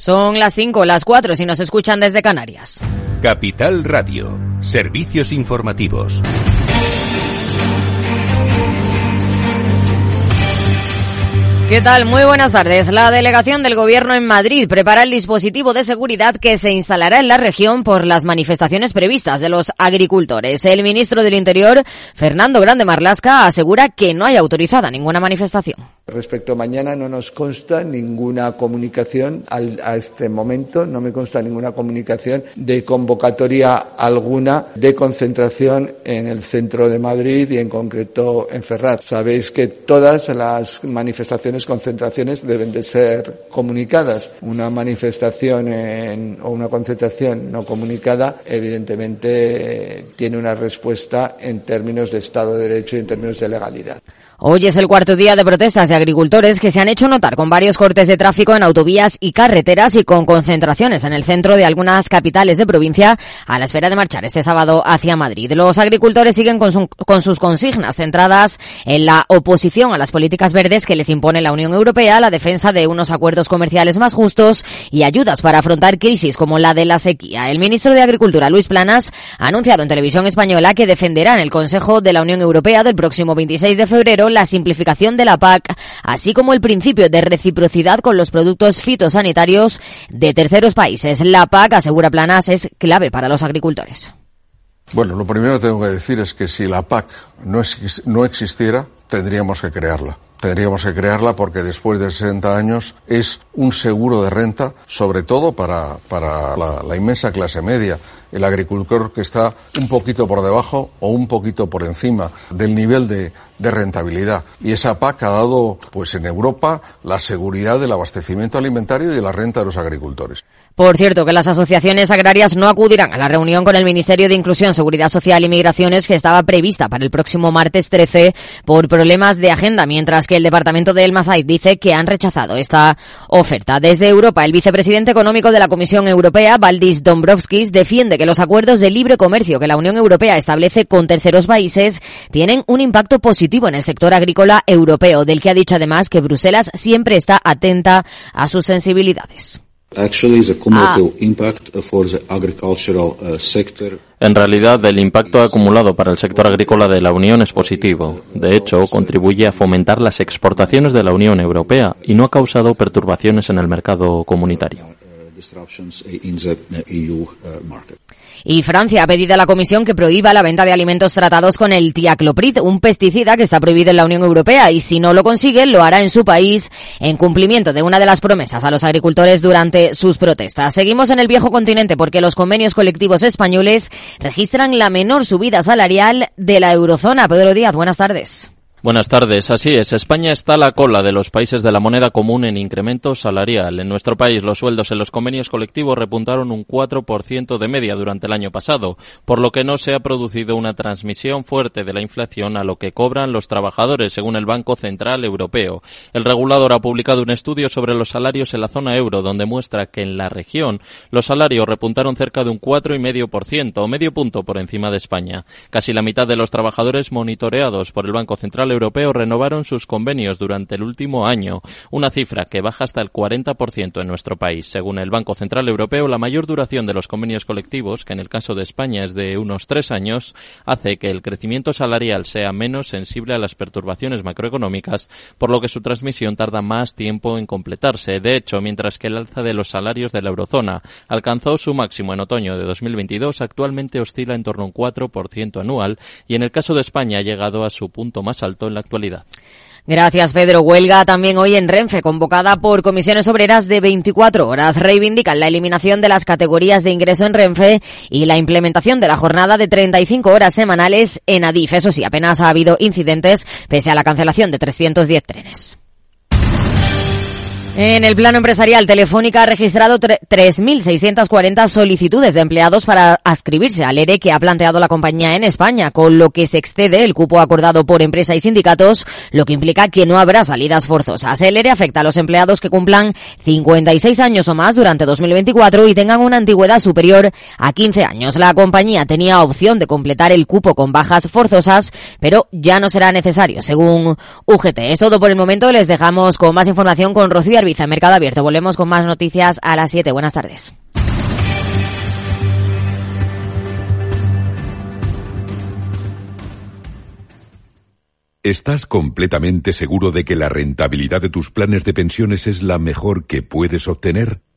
Son las 5, las 4 si nos escuchan desde Canarias. Capital Radio, servicios informativos. ¿Qué tal? Muy buenas tardes. La delegación del Gobierno en Madrid prepara el dispositivo de seguridad que se instalará en la región por las manifestaciones previstas de los agricultores. El ministro del Interior, Fernando Grande Marlasca, asegura que no hay autorizada ninguna manifestación. Respecto a mañana no nos consta ninguna comunicación a este momento, no me consta ninguna comunicación de convocatoria alguna de concentración en el centro de Madrid y en concreto en Ferraz. Sabéis que todas las manifestaciones, concentraciones deben de ser comunicadas. Una manifestación o una concentración no comunicada evidentemente tiene una respuesta en términos de Estado de Derecho y en términos de legalidad. Hoy es el cuarto día de protestas de agricultores que se han hecho notar con varios cortes de tráfico en autovías y carreteras y con concentraciones en el centro de algunas capitales de provincia a la espera de marchar este sábado hacia Madrid. Los agricultores siguen con, con sus consignas centradas en la oposición a las políticas verdes que les impone la Unión Europea, la defensa de unos acuerdos comerciales más justos y ayudas para afrontar crisis como la de la sequía. El ministro de Agricultura, Luis Planas, ha anunciado en televisión española que defenderá en el Consejo de la Unión Europea del próximo 26 de febrero la simplificación de la PAC, así como el principio de reciprocidad con los productos fitosanitarios de terceros países. La PAC, asegura Planas, es clave para los agricultores. Bueno, lo primero que tengo que decir es que si la PAC no, no existiera, tendríamos que crearla. Tendríamos que crearla porque después de 60 años es un seguro de renta, sobre todo para, para la, la inmensa clase media el agricultor que está un poquito por debajo o un poquito por encima del nivel de, rentabilidad. Y esa PAC ha dado, pues en Europa, la seguridad del abastecimiento alimentario y de la renta de los agricultores. Por cierto, que las asociaciones agrarias no acudirán a la reunión con el Ministerio de Inclusión, Seguridad Social y Migraciones que estaba prevista para el próximo martes 13 por problemas de agenda, mientras que el departamento de El Masai dice que han rechazado esta oferta. Desde Europa, el vicepresidente económico de la Comisión Europea, Valdis Dombrovskis, defiende que los acuerdos de libre comercio que la Unión Europea establece con terceros países tienen un impacto positivo en el sector agrícola europeo, del que ha dicho además que Bruselas siempre está atenta a sus sensibilidades. Ah. En realidad, el impacto acumulado para el sector agrícola de la Unión es positivo. De hecho, contribuye a fomentar las exportaciones de la Unión Europea y no ha causado perturbaciones en el mercado comunitario. Y Francia ha pedido a la Comisión que prohíba la venta de alimentos tratados con el tiacloprid, un pesticida que está prohibido en la Unión Europea y si no lo consigue lo hará en su país en cumplimiento de una de las promesas a los agricultores durante sus protestas. Seguimos en el viejo continente porque los convenios colectivos españoles registran la menor subida salarial de la eurozona. Pedro Díaz, buenas tardes. Buenas tardes. Así es, España está a la cola de los países de la moneda común en incremento salarial. En nuestro país los sueldos en los convenios colectivos repuntaron un 4% de media durante el año pasado, por lo que no se ha producido una transmisión fuerte de la inflación a lo que cobran los trabajadores, según el Banco Central Europeo. El regulador ha publicado un estudio sobre los salarios en la zona euro, donde muestra que en la región los salarios repuntaron cerca de un 4,5% o medio punto por encima de España. Casi la mitad de los trabajadores monitoreados por el Banco Central Europeo renovaron sus convenios durante el último año, una cifra que baja hasta el 40% en nuestro país. Según el Banco Central Europeo, la mayor duración de los convenios colectivos, que en el caso de España es de unos tres años, hace que el crecimiento salarial sea menos sensible a las perturbaciones macroeconómicas, por lo que su transmisión tarda más tiempo en completarse. De hecho, mientras que el alza de los salarios de la eurozona alcanzó su máximo en otoño de 2022, actualmente oscila en torno a un 4% anual y en el caso de España ha llegado a su punto más alto en la actualidad. Gracias, Pedro. Huelga también hoy en Renfe, convocada por comisiones obreras de 24 horas. Reivindican la eliminación de las categorías de ingreso en Renfe y la implementación de la jornada de 35 horas semanales en Adif. Eso sí, apenas ha habido incidentes pese a la cancelación de 310 trenes. En el plano empresarial, Telefónica ha registrado 3.640 solicitudes de empleados para ascribirse al ERE que ha planteado la compañía en España, con lo que se excede el cupo acordado por empresa y sindicatos, lo que implica que no habrá salidas forzosas. El ERE afecta a los empleados que cumplan 56 años o más durante 2024 y tengan una antigüedad superior a 15 años. La compañía tenía opción de completar el cupo con bajas forzosas, pero ya no será necesario, según UGT. Es todo por el momento. Les dejamos con más información con Rocío Arbiza, Mercado Abierto. Volvemos con más noticias a las 7. Buenas tardes. ¿Estás completamente seguro de que la rentabilidad de tus planes de pensiones es la mejor que puedes obtener?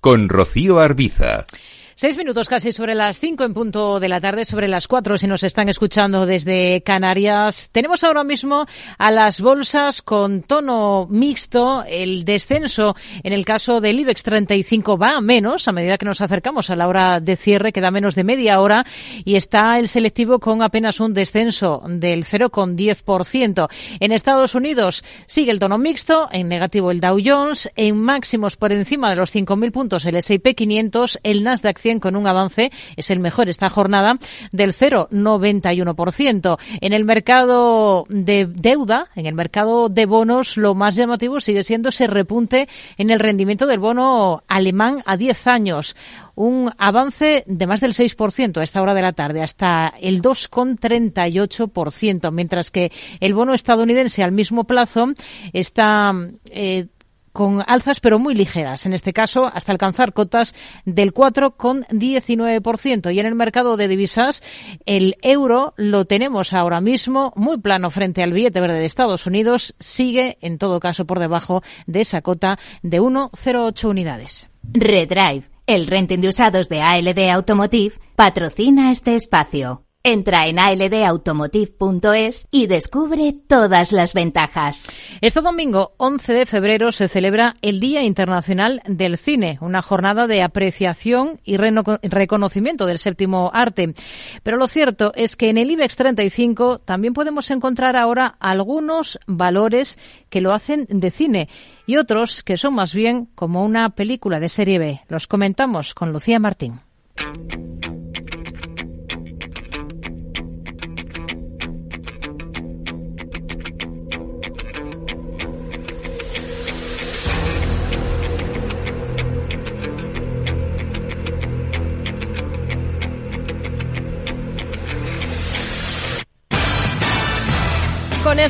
con Rocío Arbiza. Seis minutos casi sobre las cinco en punto de la tarde, sobre las cuatro si nos están escuchando desde Canarias. Tenemos ahora mismo a las bolsas con tono mixto. El descenso en el caso del IBEX 35 va a menos a medida que nos acercamos a la hora de cierre, queda menos de media hora y está el selectivo con apenas un descenso del 0,10%. En Estados Unidos sigue el tono mixto, en negativo el Dow Jones, en máximos por encima de los 5.000 puntos el S&P 500, el Nasdaq con un avance, es el mejor esta jornada, del 0,91%. En el mercado de deuda, en el mercado de bonos, lo más llamativo sigue siendo ese repunte en el rendimiento del bono alemán a 10 años un avance de más del 6% a esta hora de la tarde, hasta el 2,38%, mientras que el bono estadounidense al mismo plazo está eh, con alzas pero muy ligeras, en este caso hasta alcanzar cotas del 4,19%. Y en el mercado de divisas, el euro lo tenemos ahora mismo muy plano frente al billete verde de Estados Unidos, sigue en todo caso por debajo de esa cota de 1,08 unidades. Redrive, el renting de usados de ALD Automotive, patrocina este espacio. Entra en aldautomotive.es y descubre todas las ventajas. Este domingo 11 de febrero se celebra el Día Internacional del Cine, una jornada de apreciación y reconocimiento del séptimo arte. Pero lo cierto es que en el IBEX 35 también podemos encontrar ahora algunos valores que lo hacen de cine y otros que son más bien como una película de serie B. Los comentamos con Lucía Martín.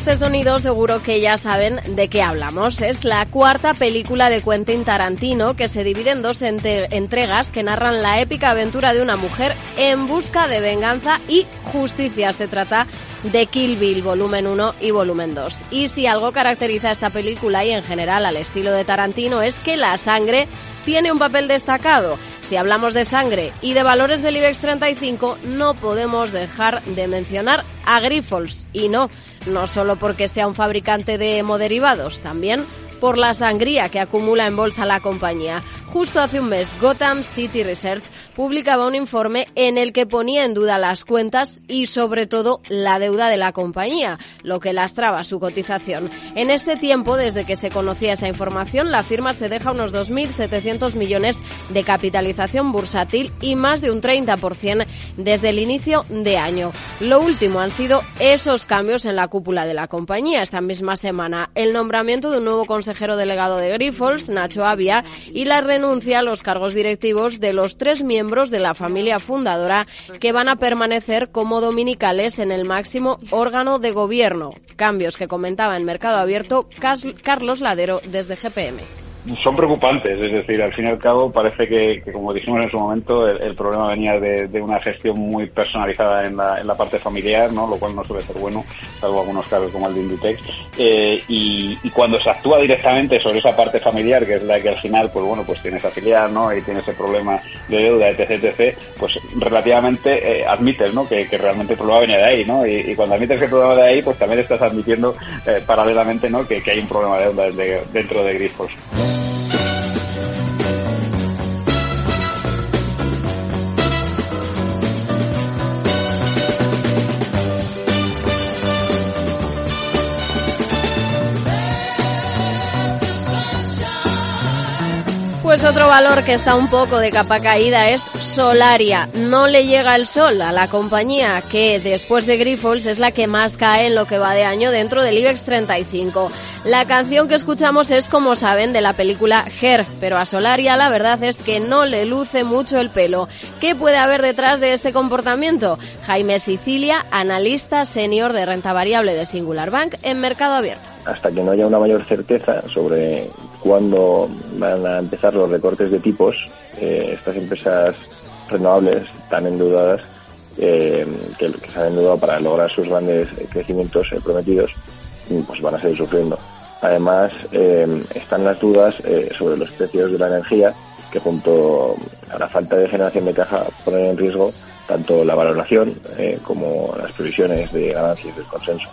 Este sonido seguro que ya saben de qué hablamos. Es la cuarta película de Quentin Tarantino que se divide en dos entregas que narran la épica aventura de una mujer en busca de venganza y justicia. Se trata de Kill Bill volumen 1 y volumen 2. Y si algo caracteriza a esta película y en general al estilo de Tarantino es que la sangre tiene un papel destacado. Si hablamos de sangre y de valores del IBEX 35, no podemos dejar de mencionar a Grifols. Y no, no solo porque sea un fabricante de hemoderivados, también por la sangría que acumula en bolsa la compañía. Justo hace un mes, Gotham City Research publicaba un informe en el que ponía en duda las cuentas y sobre todo la deuda de la compañía, lo que lastraba su cotización. En este tiempo, desde que se conocía esa información, la firma se deja unos 2.700 millones de capitalización bursátil y más de un 30% desde el inicio de año. Lo último han sido esos cambios en la cúpula de la compañía. Esta misma semana, el nombramiento de un nuevo consejero consejero delegado de Grifols, Nacho Avia, y la renuncia a los cargos directivos de los tres miembros de la familia fundadora que van a permanecer como dominicales en el máximo órgano de gobierno. Cambios que comentaba en Mercado Abierto Carlos Ladero desde GPM son preocupantes, es decir, al fin y al cabo parece que, como dijimos en su momento, el, problema venía de, una gestión muy personalizada en la, en la, parte familiar, ¿no? lo cual no suele ser bueno, salvo algunos casos como el de Inditex, eh, y, cuando se actúa directamente sobre esa parte familiar, que es la que al final, pues bueno, pues tiene esa filial, ¿no? y tiene ese problema de deuda, etc., etc., pues relativamente eh, admites, ¿no? Que, realmente el problema venía de ahí, ¿no? Y, cuando admites que el problema de ahí, pues también estás admitiendo eh, paralelamente, ¿no? Que, hay un problema de deuda dentro de Grifos. Otro valor que está un poco de capa caída es Solaria. No le llega el sol a la compañía que después de Grifols es la que más cae en lo que va de año dentro del IBEX 35. La canción que escuchamos es, como saben, de la película Her, pero a Solaria la verdad es que no le luce mucho el pelo. ¿Qué puede haber detrás de este comportamiento? Jaime Sicilia, analista senior de renta variable de Singular Bank en Mercado Abierto. Hasta que no haya una mayor certeza sobre cuándo van a empezar los recortes de tipos, eh, estas empresas renovables tan endeudadas eh, que, se han endeudado para lograr sus grandes crecimientos eh, prometidos, pues van a seguir sufriendo. Además, eh, están las dudas eh, sobre los precios de la energía, que junto a la falta de generación de caja ponen en riesgo tanto la valoración eh, como las previsiones de ganancias del consenso.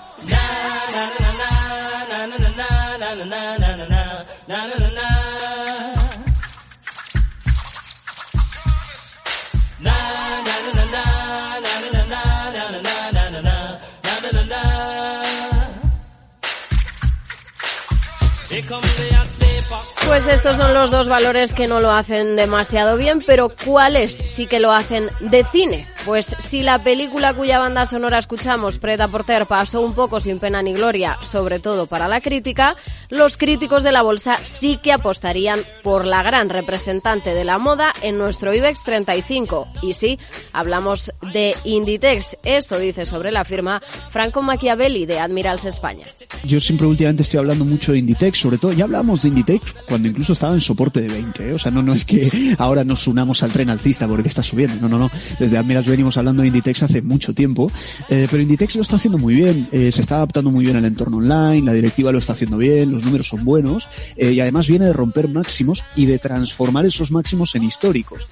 Pues estos son los dos valores que no lo hacen demasiado bien, pero ¿cuáles sí que lo hacen de cine? Pues si la película cuya banda sonora escuchamos, Preta Porter, pasó un poco sin pena ni gloria, sobre todo para la crítica, los críticos de la bolsa sí que apostarían por la gran representante de la moda en nuestro IBEX 35. Y sí, hablamos de Inditex. Esto dice sobre la firma Franco Machiavelli de Admirals España. Yo siempre últimamente estoy hablando mucho de Inditex, sobre todo, ya hablamos de Inditex cuando incluso estaba en soporte de 20, ¿eh? o sea, no, no es que ahora nos unamos al tren alcista porque está subiendo, no, no, no, desde Admirals venimos hablando de Inditex hace mucho tiempo, eh, pero Inditex lo está haciendo muy bien, eh, se está adaptando muy bien al entorno online, la directiva lo está haciendo bien, los números son buenos eh, y además viene de romper máximos y de transformar esos máximos en históricos.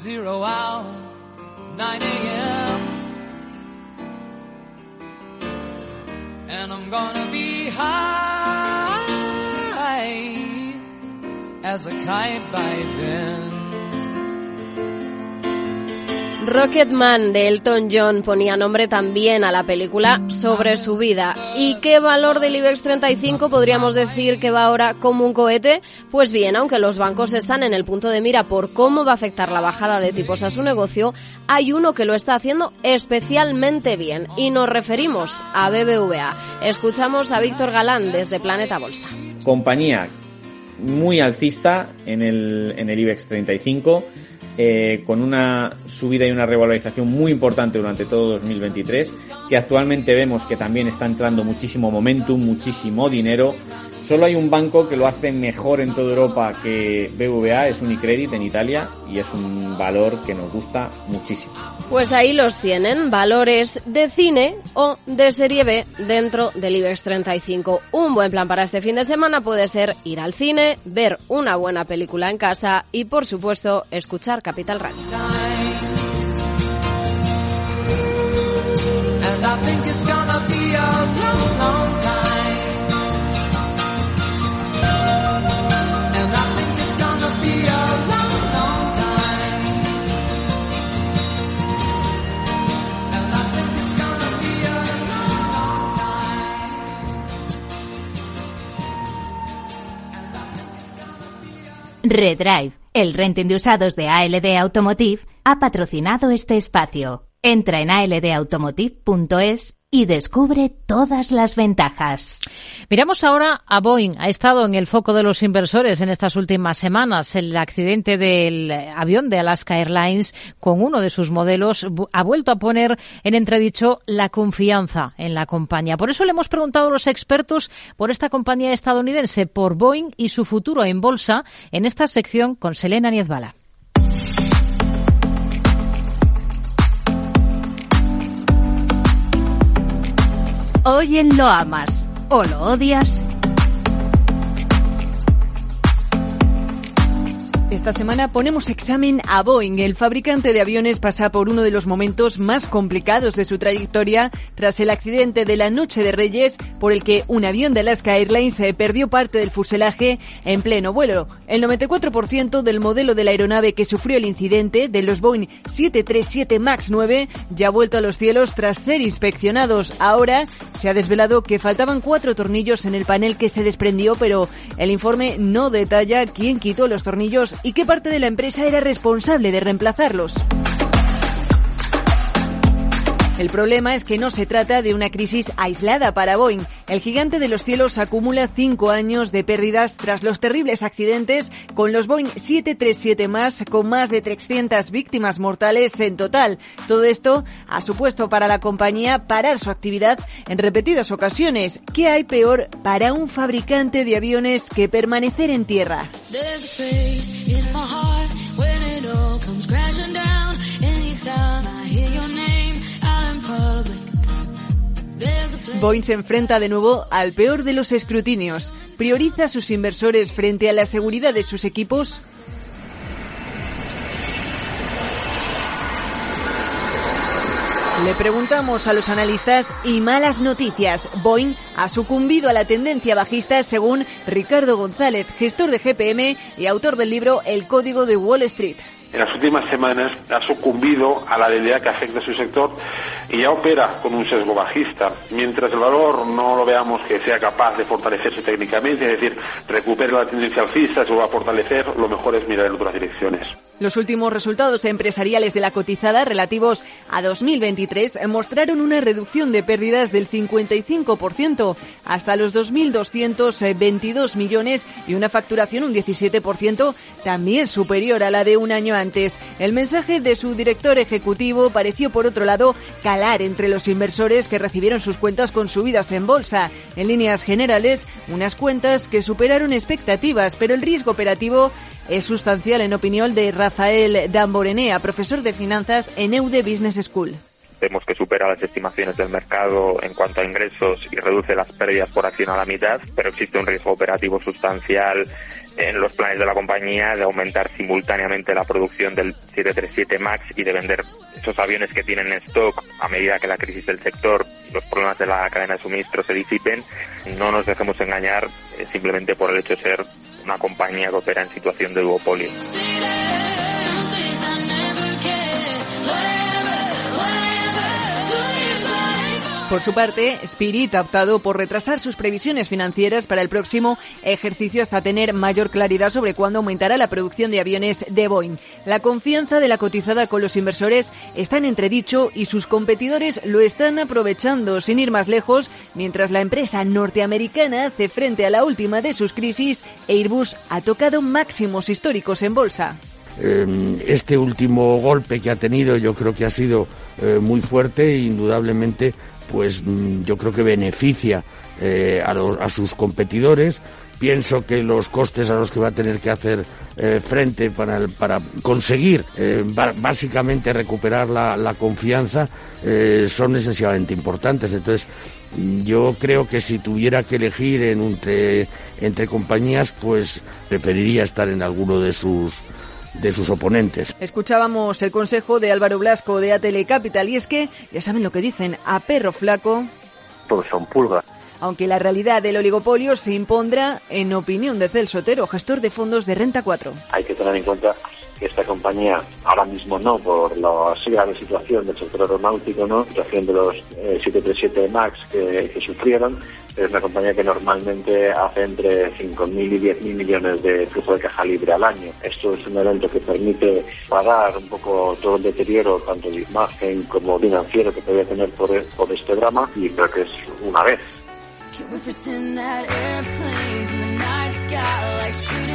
Zero hour, 9 a.m. And I'm gonna be high as a kite by then. Rocketman de Elton John ponía nombre también a la película sobre su vida. ¿Y qué valor del IBEX 35 podríamos decir que va ahora como un cohete? Pues bien, aunque los bancos están en el punto de mira por cómo va a afectar la bajada de tipos a su negocio, hay uno que lo está haciendo especialmente bien y nos referimos a BBVA. Escuchamos a Víctor Galán desde Planeta Bolsa. Compañía muy alcista en el, en el IBEX 35 eh, con una subida y una revalorización muy importante durante todo 2023, que actualmente vemos que también está entrando muchísimo momentum, muchísimo dinero. Solo hay un banco que lo hace mejor en toda Europa que BVA, es Unicredit en Italia, y es un valor que nos gusta muchísimo. Pues ahí los tienen, valores de cine o de serie B dentro del IBEX 35. Un buen plan para este fin de semana puede ser ir al cine, ver una buena película en casa y, por supuesto, escuchar Capital Radio. Redrive, el renting de usados de ALD Automotive, ha patrocinado este espacio. Entra en aldautomotive.es y descubre todas las ventajas. Miramos ahora a Boeing. Ha estado en el foco de los inversores en estas últimas semanas. El accidente del avión de Alaska Airlines con uno de sus modelos ha vuelto a poner en entredicho la confianza en la compañía. Por eso le hemos preguntado a los expertos por esta compañía estadounidense, por Boeing y su futuro en bolsa, en esta sección con Selena Niezbala. Hoy en Lo Amas o Lo Odias. Esta semana ponemos examen a Boeing. El fabricante de aviones pasa por uno de los momentos más complicados de su trayectoria tras el accidente de la Noche de Reyes por el que un avión de Alaska Airlines eh, perdió parte del fuselaje en pleno vuelo. El 94% del modelo de la aeronave que sufrió el incidente de los Boeing 737 MAX 9 ya ha vuelto a los cielos tras ser inspeccionados. Ahora se ha desvelado que faltaban cuatro tornillos en el panel que se desprendió, pero el informe no detalla quién quitó los tornillos y qué parte de la empresa era responsable de reemplazarlos. El problema es que no se trata de una crisis aislada para Boeing. El gigante de los cielos acumula cinco años de pérdidas tras los terribles accidentes con los Boeing 737 más, con más de 300 víctimas mortales en total. Todo esto ha supuesto para la compañía parar su actividad en repetidas ocasiones. ¿Qué hay peor para un fabricante de aviones que permanecer en tierra? Boeing se enfrenta de nuevo al peor de los escrutinios. ¿Prioriza a sus inversores frente a la seguridad de sus equipos? Le preguntamos a los analistas y malas noticias. Boeing ha sucumbido a la tendencia bajista según Ricardo González, gestor de GPM y autor del libro El Código de Wall Street en las últimas semanas ha sucumbido a la debilidad que afecta a su sector y ya opera con un sesgo bajista. Mientras el valor no lo veamos que sea capaz de fortalecerse técnicamente, es decir, recupere la tendencia alcista, se va a fortalecer, lo mejor es mirar en otras direcciones. Los últimos resultados empresariales de la cotizada relativos a 2023 mostraron una reducción de pérdidas del 55% hasta los 2.222 millones y una facturación un 17% también superior a la de un año antes. El mensaje de su director ejecutivo pareció, por otro lado, calar entre los inversores que recibieron sus cuentas con subidas en bolsa. En líneas generales, unas cuentas que superaron expectativas, pero el riesgo operativo es sustancial en opinión de Rafael Damborenea, profesor de finanzas en EUDE Business School vemos que supera las estimaciones del mercado en cuanto a ingresos y reduce las pérdidas por acción a la mitad, pero existe un riesgo operativo sustancial en los planes de la compañía de aumentar simultáneamente la producción del 737 MAX y de vender esos aviones que tienen en stock a medida que la crisis del sector y los problemas de la cadena de suministro se disipen. No nos dejemos engañar eh, simplemente por el hecho de ser una compañía que opera en situación de duopolio. Por su parte, Spirit ha optado por retrasar sus previsiones financieras para el próximo ejercicio hasta tener mayor claridad sobre cuándo aumentará la producción de aviones de Boeing. La confianza de la cotizada con los inversores está en entredicho y sus competidores lo están aprovechando sin ir más lejos, mientras la empresa norteamericana hace frente a la última de sus crisis, Airbus ha tocado máximos históricos en bolsa em, este último golpe que ha tenido yo creo que ha sido eh, muy fuerte e indudablemente pues mm, yo creo que beneficia eh, a, sus competidores. Pienso que los costes a los que va a tener que hacer eh, frente para, conseguir eh, básicamente recuperar la, confianza son esencialmente importantes. Entonces, yo creo que si tuviera que elegir entre, entre compañías, pues preferiría estar en alguno de sus de sus oponentes. Escuchábamos el consejo de Álvaro Blasco de ATL Capital y es que, ya saben lo que dicen, a perro flaco... Todos son pulgas. Aunque la realidad del oligopolio se impondrá, en opinión de Celso Otero, gestor de fondos de Renta 4. Hay que tener en cuenta que esta compañía, ahora mismo no, por la grave situación del sector aeronáutico, ¿no? situación de los 737 eh, MAX que, que sufrieron, es una compañía que normalmente hace entre 5.000 y 10.000 millones de flujo de caja libre al año. Esto es un evento que permite pagar un poco todo el deterioro, tanto de imagen como financiero que podría tener por este drama y creo que es una vez. Can we pretend that airplanes in the night sky like shooting?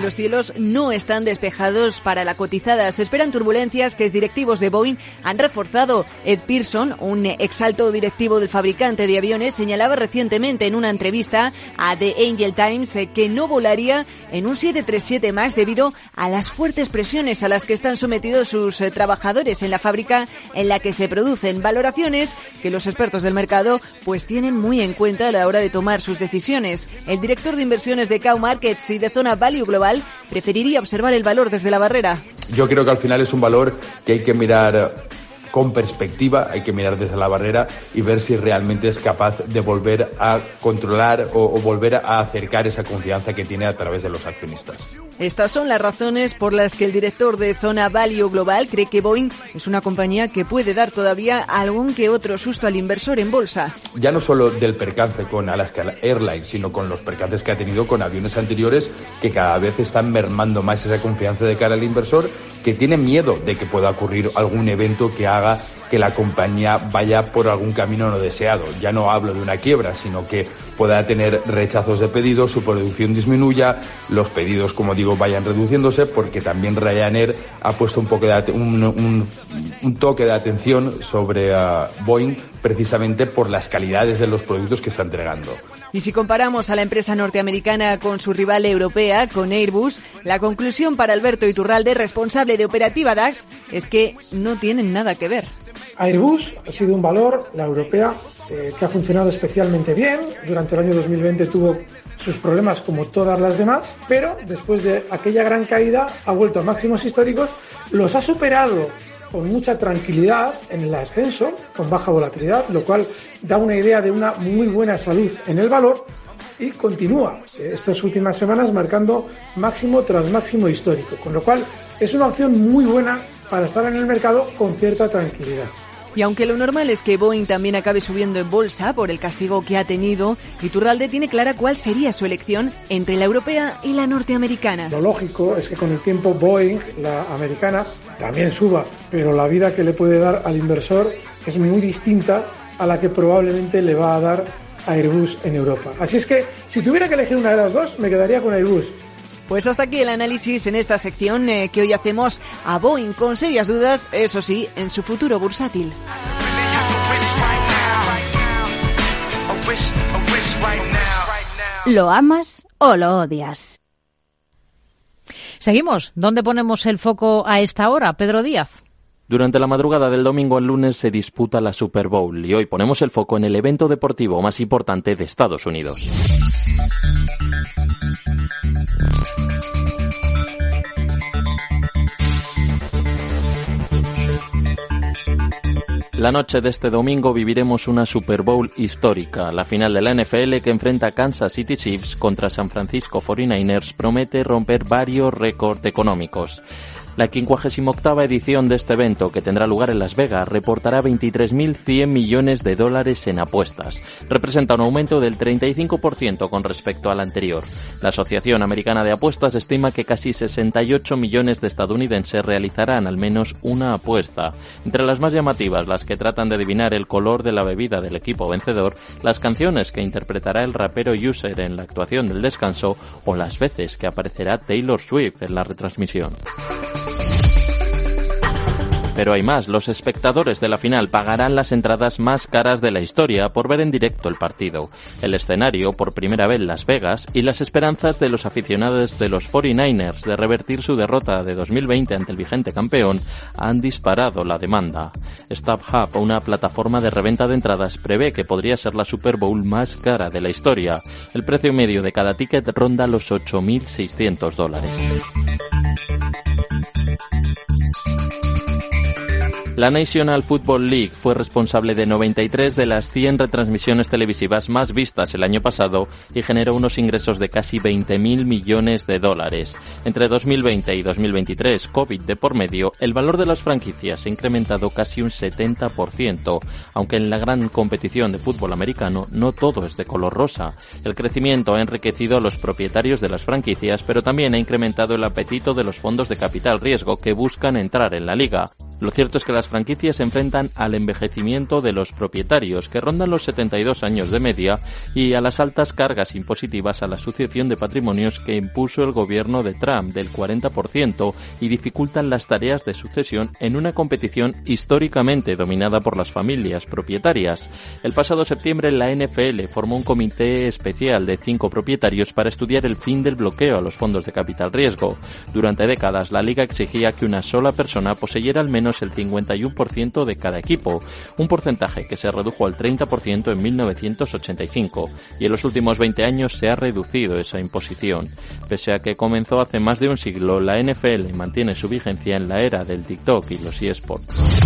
Los cielos no están despejados para la cotizada. Se esperan turbulencias que es directivos de Boeing han reforzado. Ed Pearson, un exalto directivo del fabricante de aviones, señalaba recientemente en una entrevista a The Angel Times eh, que no volaría en un 737 más debido a las fuertes presiones a las que están sometidos sus eh, trabajadores en la fábrica en la que se producen valoraciones que los expertos del mercado pues tienen muy en cuenta a la hora de tomar sus decisiones. El director de inversiones de Cow Markets y de Zona Value Global Preferiría observar el valor desde la barrera. Yo creo que al final es un valor que hay que mirar con perspectiva, hay que mirar desde la barrera y ver si realmente es capaz de volver a controlar o volver a acercar esa confianza que tiene a través de los accionistas. Estas son las razones por las que el director de Zona Value Global cree que Boeing es una compañía que puede dar todavía algún que otro susto al inversor en bolsa. Ya no solo del percance con Alaska Airlines, sino con los percances que ha tenido con aviones anteriores que cada vez están mermando más esa confianza de cara al inversor que tiene miedo de que pueda ocurrir algún evento que haga que la compañía vaya por algún camino no deseado. Ya no hablo de una quiebra, sino que pueda tener rechazos de pedidos, su producción disminuya, los pedidos, como digo, vayan reduciéndose, porque también Ryanair ha puesto un, poco de un, un, toque de atención sobre uh, Boeing precisamente por las calidades de los productos que está entregando. Y si comparamos a la empresa norteamericana con su rival europea, con Airbus, la conclusión para Alberto Iturralde, responsable de Operativa DAX, es que no tienen nada que ver. Airbus ha sido un valor, la europea, eh, que ha funcionado especialmente bien. Durante el año 2020 tuvo sus problemas como todas las demás, pero después de aquella gran caída ha vuelto a máximos históricos, los ha superado con mucha tranquilidad en el ascenso, con baja volatilidad, lo cual da una idea de una muy buena salud en el valor y continúa estas últimas semanas marcando máximo tras máximo histórico, con lo cual es una opción muy buena para estar en el mercado con cierta tranquilidad. Y aunque lo normal es que Boeing también acabe subiendo en bolsa por el castigo que ha tenido, Iturralde tiene clara cuál sería su elección entre la europea y la norteamericana. Lo lógico es que con el tiempo Boeing, la americana, también suba, pero la vida que le puede dar al inversor es muy distinta a la que probablemente le va a dar Airbus en Europa. Así es que si tuviera que elegir una de las dos, me quedaría con Airbus. Pues hasta aquí el análisis en esta sección eh, que hoy hacemos a Boeing con serias dudas, eso sí, en su futuro bursátil. ¿Lo amas o lo odias? Seguimos. ¿Dónde ponemos el foco a esta hora, Pedro Díaz? Durante la madrugada del domingo al lunes se disputa la Super Bowl y hoy ponemos el foco en el evento deportivo más importante de Estados Unidos. La noche de este domingo viviremos una Super Bowl histórica. La final de la NFL que enfrenta Kansas City Chiefs contra San Francisco 49ers promete romper varios récords económicos. La 58 edición de este evento, que tendrá lugar en Las Vegas, reportará 23.100 millones de dólares en apuestas. Representa un aumento del 35% con respecto al anterior. La Asociación Americana de Apuestas estima que casi 68 millones de estadounidenses realizarán al menos una apuesta. Entre las más llamativas, las que tratan de adivinar el color de la bebida del equipo vencedor, las canciones que interpretará el rapero User en la actuación del descanso o las veces que aparecerá Taylor Swift en la retransmisión. Pero hay más, los espectadores de la final pagarán las entradas más caras de la historia por ver en directo el partido, el escenario por primera vez Las Vegas y las esperanzas de los aficionados de los 49ers de revertir su derrota de 2020 ante el vigente campeón han disparado la demanda. StubHub, una plataforma de reventa de entradas, prevé que podría ser la Super Bowl más cara de la historia. El precio medio de cada ticket ronda los 8.600 dólares. La National Football League fue responsable de 93 de las 100 retransmisiones televisivas más vistas el año pasado y generó unos ingresos de casi 20.000 millones de dólares. Entre 2020 y 2023, COVID de por medio, el valor de las franquicias ha incrementado casi un 70%, aunque en la gran competición de fútbol americano no todo es de color rosa. El crecimiento ha enriquecido a los propietarios de las franquicias, pero también ha incrementado el apetito de los fondos de capital riesgo que buscan entrar en la liga. Lo cierto es que las franquicias se enfrentan al envejecimiento de los propietarios, que rondan los 72 años de media, y a las altas cargas impositivas a la sucesión de patrimonios que impuso el gobierno de Trump del 40% y dificultan las tareas de sucesión en una competición históricamente dominada por las familias propietarias. El pasado septiembre la NFL formó un comité especial de cinco propietarios para estudiar el fin del bloqueo a los fondos de capital riesgo. Durante décadas la liga exigía que una sola persona poseyera al menos menos el 51% de cada equipo, un porcentaje que se redujo al 30% en 1985 y en los últimos 20 años se ha reducido esa imposición. Pese a que comenzó hace más de un siglo, la NFL mantiene su vigencia en la era del TikTok y los eSports.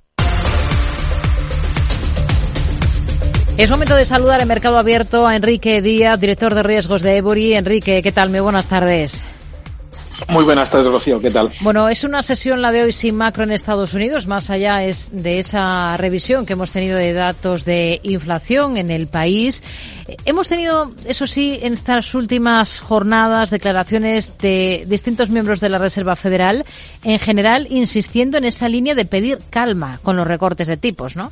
Es momento de saludar en Mercado Abierto a Enrique Díaz, director de riesgos de Ebury. Enrique, ¿qué tal? Muy buenas tardes. Muy buenas tardes, Rocío. ¿Qué tal? Bueno, es una sesión la de hoy sin macro en Estados Unidos, más allá es de esa revisión que hemos tenido de datos de inflación en el país. Hemos tenido, eso sí, en estas últimas jornadas declaraciones de distintos miembros de la Reserva Federal, en general insistiendo en esa línea de pedir calma con los recortes de tipos, ¿no?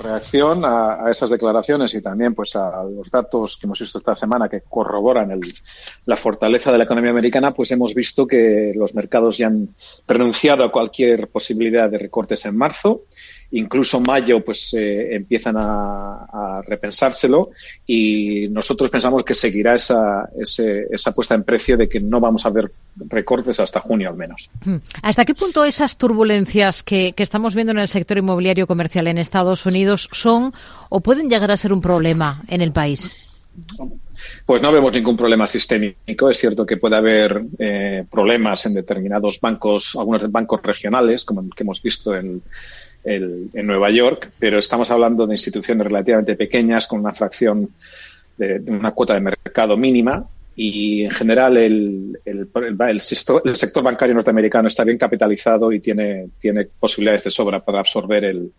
Reacción a, esas declaraciones y también pues a los datos que hemos visto esta semana que corroboran el, la fortaleza de la economía americana, pues hemos visto que los mercados ya han renunciado a cualquier posibilidad de recortes en marzo incluso mayo pues eh, empiezan a, a, repensárselo y nosotros pensamos que seguirá esa, ese, esa puesta en precio de que no vamos a ver recortes hasta junio al menos. Hmm. ¿Hasta qué punto esas turbulencias que, que estamos viendo en el sector inmobiliario comercial en Estados Unidos son o pueden llegar a ser un problema en el país? Pues no vemos ningún problema sistémico. Es cierto que puede haber eh, problemas en determinados bancos, algunos bancos regionales, como que hemos visto en, el, en Nueva York, pero estamos hablando de instituciones relativamente pequeñas con una fracción de, una cuota de mercado mínima y en general el, el, el, sector, el, sector, bancario norteamericano está bien capitalizado y tiene, tiene posibilidades de sobra para absorber el,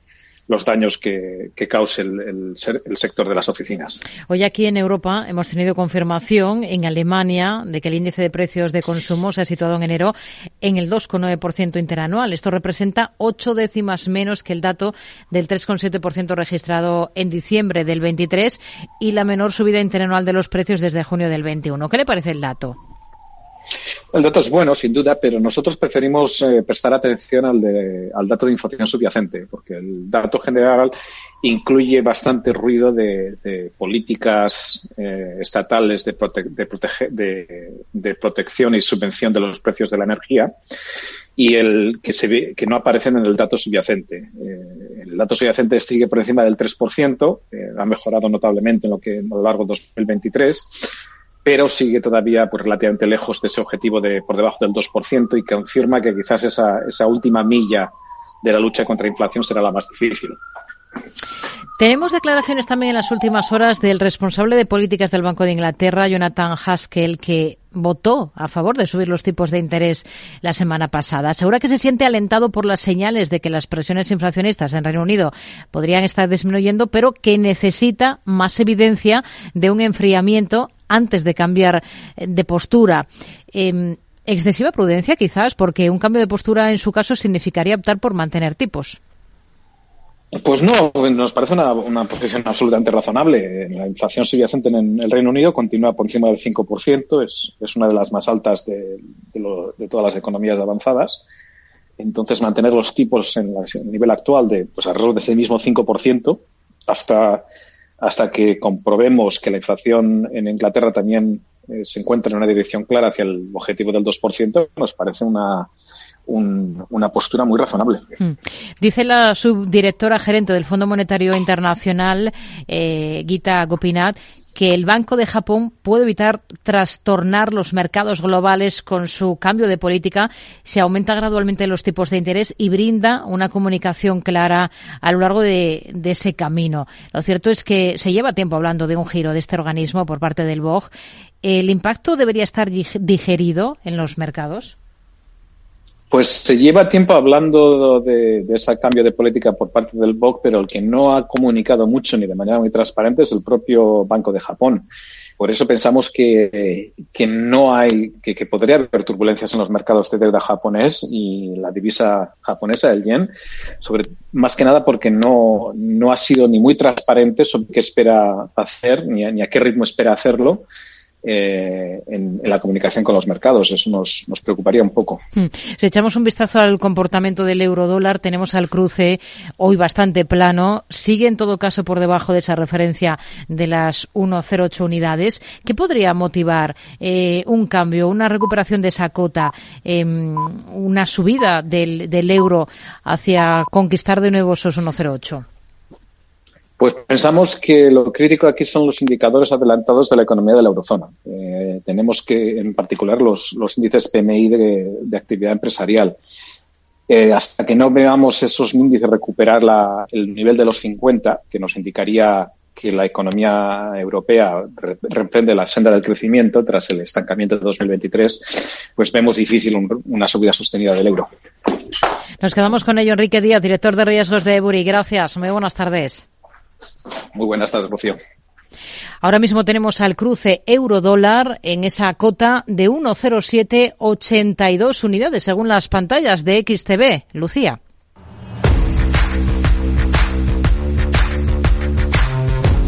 los daños que, cause el, el, el, sector de las oficinas. Hoy aquí en Europa hemos tenido confirmación en Alemania de que el índice de precios de consumo se ha situado en enero en el 2,9% interanual. Esto representa ocho décimas menos que el dato del 3,7% registrado en diciembre del 23 y la menor subida interanual de los precios desde junio del 21. ¿Qué le parece el dato? El dato es bueno, sin duda, pero nosotros preferimos eh, prestar atención al, de, al, dato de inflación subyacente, porque el dato general incluye bastante ruido de, políticas eh, estatales de, prote de, protección y subvención de los precios de la energía y el que se ve que no aparecen en el dato subyacente. Eh, el dato subyacente sigue por encima del 3%, eh, ha mejorado notablemente en lo que a lo largo de 2023 pero sigue todavía pues, relativamente lejos de ese objetivo de por debajo del 2% y confirma que quizás esa, esa última milla de la lucha contra la inflación será la más difícil. Tenemos declaraciones también en las últimas horas del responsable de políticas del Banco de Inglaterra, Jonathan Haskell, que votó a favor de subir los tipos de interés la semana pasada. Asegura que se siente alentado por las señales de que las presiones inflacionistas en Reino Unido podrían estar disminuyendo, pero que necesita más evidencia de un enfriamiento antes de cambiar de postura. Eh, excesiva prudencia quizás, porque un cambio de postura en su caso significaría optar por mantener tipos. Pues no, nos parece una, posición absolutamente razonable. La inflación subyacente en el Reino Unido continúa por encima del 5%, es, es una de las más altas de, todas las economías avanzadas. Entonces, mantener los tipos en el nivel actual de pues, alrededor de ese mismo 5% hasta, hasta que comprobemos que la inflación en Inglaterra también eh, se encuentra en una dirección clara hacia el objetivo del 2%, nos parece una, un, una postura muy razonable. Hmm. Dice la subdirectora gerente del Fondo Monetario Internacional, eh, Gita Gopinath, que el Banco de Japón puede evitar trastornar los mercados globales con su cambio de política si aumenta gradualmente los tipos de interés y brinda una comunicación clara a lo largo de, de ese camino. Lo cierto es que se lleva tiempo hablando de un giro de este organismo por parte del BOG. ¿El impacto debería estar digerido en los mercados? Pues se lleva tiempo hablando de, ese cambio de política por parte del BOC, pero el que no ha comunicado mucho ni de manera muy transparente es el propio Banco de Japón. Por eso pensamos que, que no hay, que, podría haber turbulencias en los mercados de deuda japonés y la divisa japonesa, el yen, sobre, más que nada porque no, no ha sido ni muy transparente sobre qué espera hacer, ni ni a qué ritmo espera hacerlo eh, en, la comunicación con los mercados. Eso nos, nos preocuparía un poco. Hmm. Si echamos un vistazo al comportamiento del euro dólar, tenemos al cruce hoy bastante plano. Sigue en todo caso por debajo de esa referencia de las 1,08 unidades. ¿Qué podría motivar eh, un cambio, una recuperación de esa cota, eh, una subida del euro hacia conquistar de nuevo esos 1,08? Pues pensamos que lo crítico aquí son los indicadores adelantados de la economía de la eurozona. Eh, tenemos que, en particular, los, índices PMI de, actividad empresarial. Eh, hasta que no veamos esos índices recuperar el nivel de los 50, que nos indicaría que la economía europea reprende la senda del crecimiento tras el estancamiento de 2023, pues vemos difícil un, una subida sostenida del euro. Nos quedamos con ello, Enrique Díaz, director de riesgos de Ebury. Gracias. Muy buenas tardes. Muy buenas tardes, Rocío. Ahora mismo tenemos al cruce euro-dólar en esa cota de 1,0782 unidades, según las pantallas de XTB. Lucía.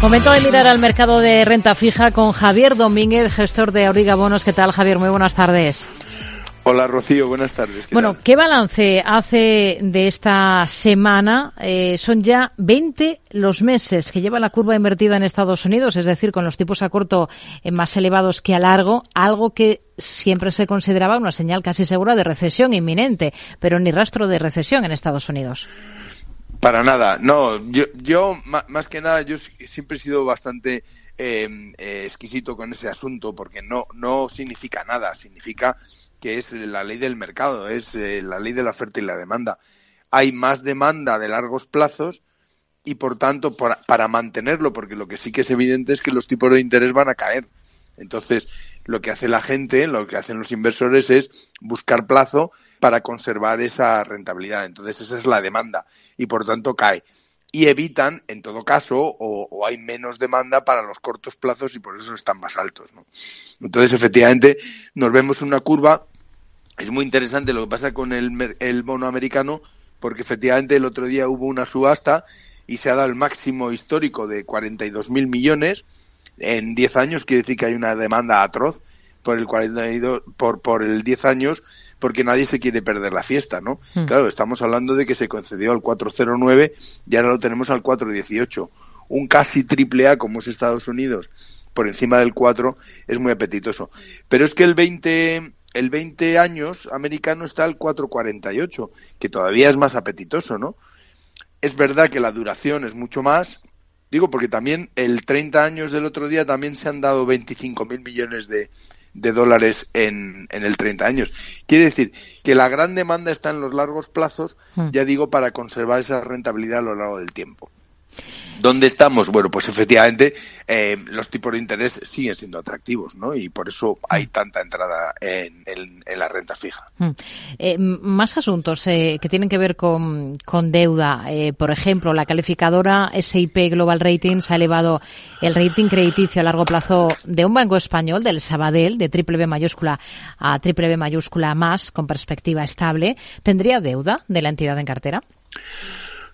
Momento de mirar al mercado de renta fija con Javier Domínguez, gestor de Auriga Bonos. ¿Qué tal, Javier? Muy buenas tardes. Hola, Rocío. Buenas tardes. ¿Qué bueno, tal? ¿qué balance hace de esta semana? Eh, son ya 20 los meses que lleva la curva invertida en Estados Unidos, es decir, con los tipos a corto eh, más elevados que a largo, algo que siempre se consideraba una señal casi segura de recesión inminente, pero ni rastro de recesión en Estados Unidos. Para nada, no, yo, yo más que nada, yo siempre he sido bastante eh, eh, exquisito con ese asunto porque no, no significa nada, significa que es la ley del mercado, es eh, la ley de la oferta y la demanda. Hay más demanda de largos plazos y por tanto para, para mantenerlo, porque lo que sí que es evidente es que los tipos de interés van a caer. Entonces, lo que hace la gente, lo que hacen los inversores es buscar plazo para conservar esa rentabilidad. Entonces, esa es la demanda y por tanto cae. Y evitan, en todo caso, o, hay menos demanda para los cortos plazos y por eso están más altos. ¿no? Entonces, efectivamente, nos vemos una curva. Es muy interesante lo que pasa con el, el bono americano, porque efectivamente el otro día hubo una subasta y se ha dado el máximo histórico de 42 mil millones en 10 años. Quiere decir que hay una demanda atroz por el 42, por, por el 10 años porque nadie se quiere perder la fiesta, ¿no? Mm. Claro, estamos hablando de que se concedió al 409 y ahora lo tenemos al 418. Un casi triple A como es Estados Unidos por encima del 4 es muy apetitoso. Pero es que el 20 el 20 años americano está al 448, que todavía es más apetitoso, ¿no? Es verdad que la duración es mucho más, digo porque también el 30 años del otro día también se han dado 25 mil millones de, de dólares en, en, el 30 años. Quiere decir que la gran demanda está en los largos plazos, mm. ya digo, para conservar esa rentabilidad a lo largo del tiempo. ¿Dónde estamos? Bueno, pues efectivamente eh, los tipos de interés siguen siendo atractivos, ¿no? Y por eso hay tanta entrada en, en, en la renta fija. Mm. Eh, más asuntos eh, que tienen que ver con, con deuda. Eh, por ejemplo, la calificadora SIP Global Ratings ha elevado el rating crediticio a largo plazo de un banco español, del Sabadell, de triple B mayúscula a triple B mayúscula más, con perspectiva estable. ¿Tendría deuda de la entidad en cartera?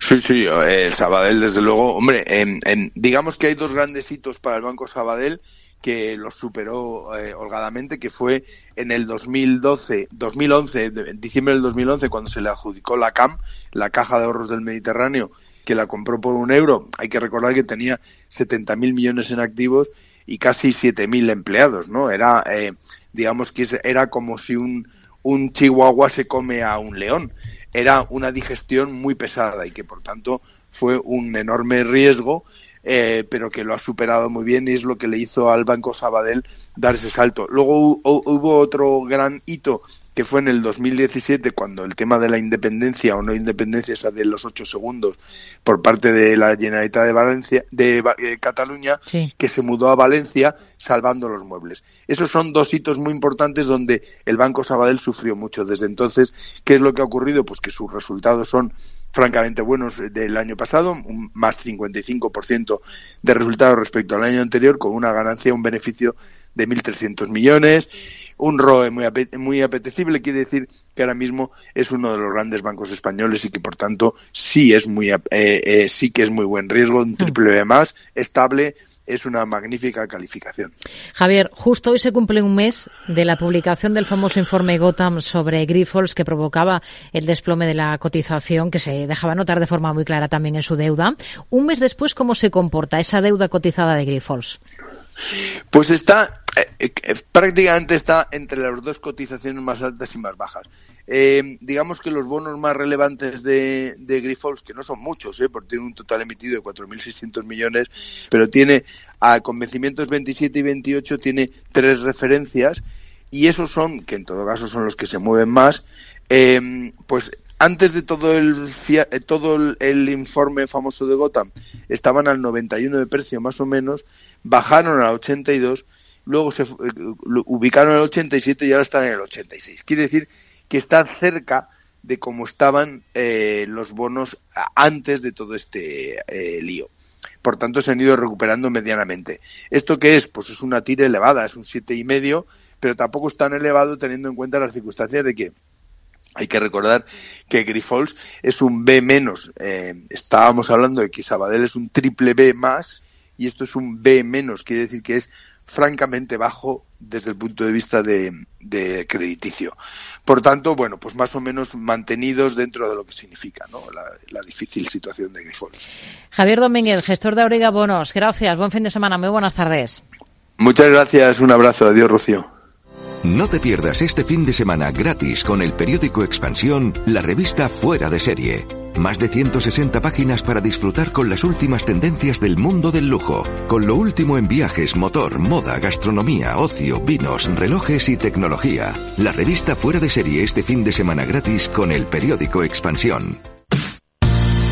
Sí, sí, el Sabadell, desde luego. Hombre, en, en, digamos que hay dos grandes hitos para el Banco Sabadell que los superó eh, holgadamente, que fue en el 2012, 2011, en diciembre del 2011, cuando se le adjudicó la CAM, la Caja de Ahorros del Mediterráneo, que la compró por un euro. Hay que recordar que tenía 70.000 millones en activos y casi 7.000 empleados, ¿no? Era, eh, digamos que era como si un, un chihuahua se come a un león era una digestión muy pesada y que por tanto fue un enorme riesgo, eh, pero que lo ha superado muy bien y es lo que le hizo al Banco Sabadell dar ese salto. Luego hubo otro gran hito que fue en el 2017 cuando el tema de la independencia o no independencia esa de los ocho segundos por parte de la Generalitat de Valencia de, eh, Cataluña que se mudó a Valencia salvando los muebles. Esos son dos hitos muy importantes donde el Banco Sabadell sufrió mucho desde entonces. ¿Qué es lo que ha ocurrido? Pues que sus resultados son francamente buenos del año pasado, un más 55% de resultados respecto al año anterior, con una ganancia, un beneficio de 1.300 millones un ROE muy, muy apetecible, quiere decir que ahora mismo es uno de los grandes bancos españoles y que por tanto sí es muy eh, eh, sí que es muy buen riesgo, un triple B más, estable, es una magnífica calificación. Javier, justo hoy se cumple un mes de la publicación del famoso informe Gotham sobre Grifols que provocaba el desplome de la cotización que se dejaba notar de forma muy clara también en su deuda. Un mes después, ¿cómo se comporta esa deuda cotizada de Grifols? Pues está, eh, eh, prácticamente está entre las dos cotizaciones más altas y más bajas. Eh, digamos que los bonos más relevantes de, de Grifols, que no son muchos, porque tiene un total emitido de 4.600 millones, pero tiene a convencimientos 27 y 28, tiene tres referencias, y esos son, que en todo caso son los que se mueven más, pues antes de todo el todo el, informe famoso de Gotham estaban al 91 de precio más o menos bajaron al 82, luego se eh, ubicaron en el 87 y ahora están en el 86. Quiere decir que están cerca de cómo estaban eh, los bonos antes de todo este eh, lío. Por tanto, se han ido recuperando medianamente. ¿Esto qué es? Pues es una tira elevada, es un siete y medio, pero tampoco es tan elevado teniendo en cuenta las circunstancias de que hay que recordar que Grifols es un B menos. estábamos hablando de que Sabadell es un triple B más y esto es un B menos, quiere decir que es francamente bajo desde el punto de vista de, crediticio. Por tanto, bueno, pues más o menos mantenidos dentro de lo que significa ¿no? la, difícil situación de Grifol. Javier Domínguez, gestor de Auriga Bonos, gracias, buen fin de semana, muy buenas tardes. Muchas gracias, un abrazo, adiós Rocío. No te pierdas este fin de semana gratis con el periódico Expansión, la revista Fuera de Serie. Más de 160 páginas para disfrutar con las últimas tendencias del mundo del lujo, con lo último en viajes, motor, moda, gastronomía, ocio, vinos, relojes y tecnología. La revista Fuera de Serie este fin de semana gratis con el periódico Expansión.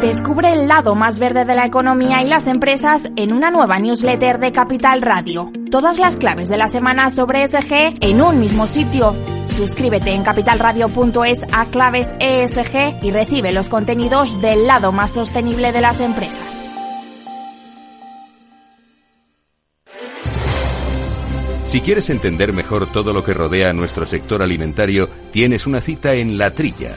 Descubre el lado más verde de la economía y las empresas en una nueva newsletter de Capital Radio. Todas las claves de la semana sobre ESG en un mismo sitio. Suscríbete en capitalradio.es a claves ESG y recibe los contenidos del lado más sostenible de las empresas. Si quieres entender mejor todo lo que rodea a nuestro sector alimentario, tienes una cita en La Trilla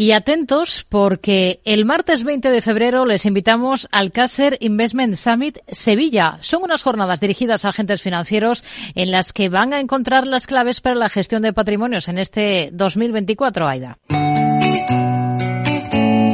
Y atentos porque el martes 20 de febrero les invitamos al Caser Investment Summit Sevilla. Son unas jornadas dirigidas a agentes financieros en las que van a encontrar las claves para la gestión de patrimonios en este 2024, Aida.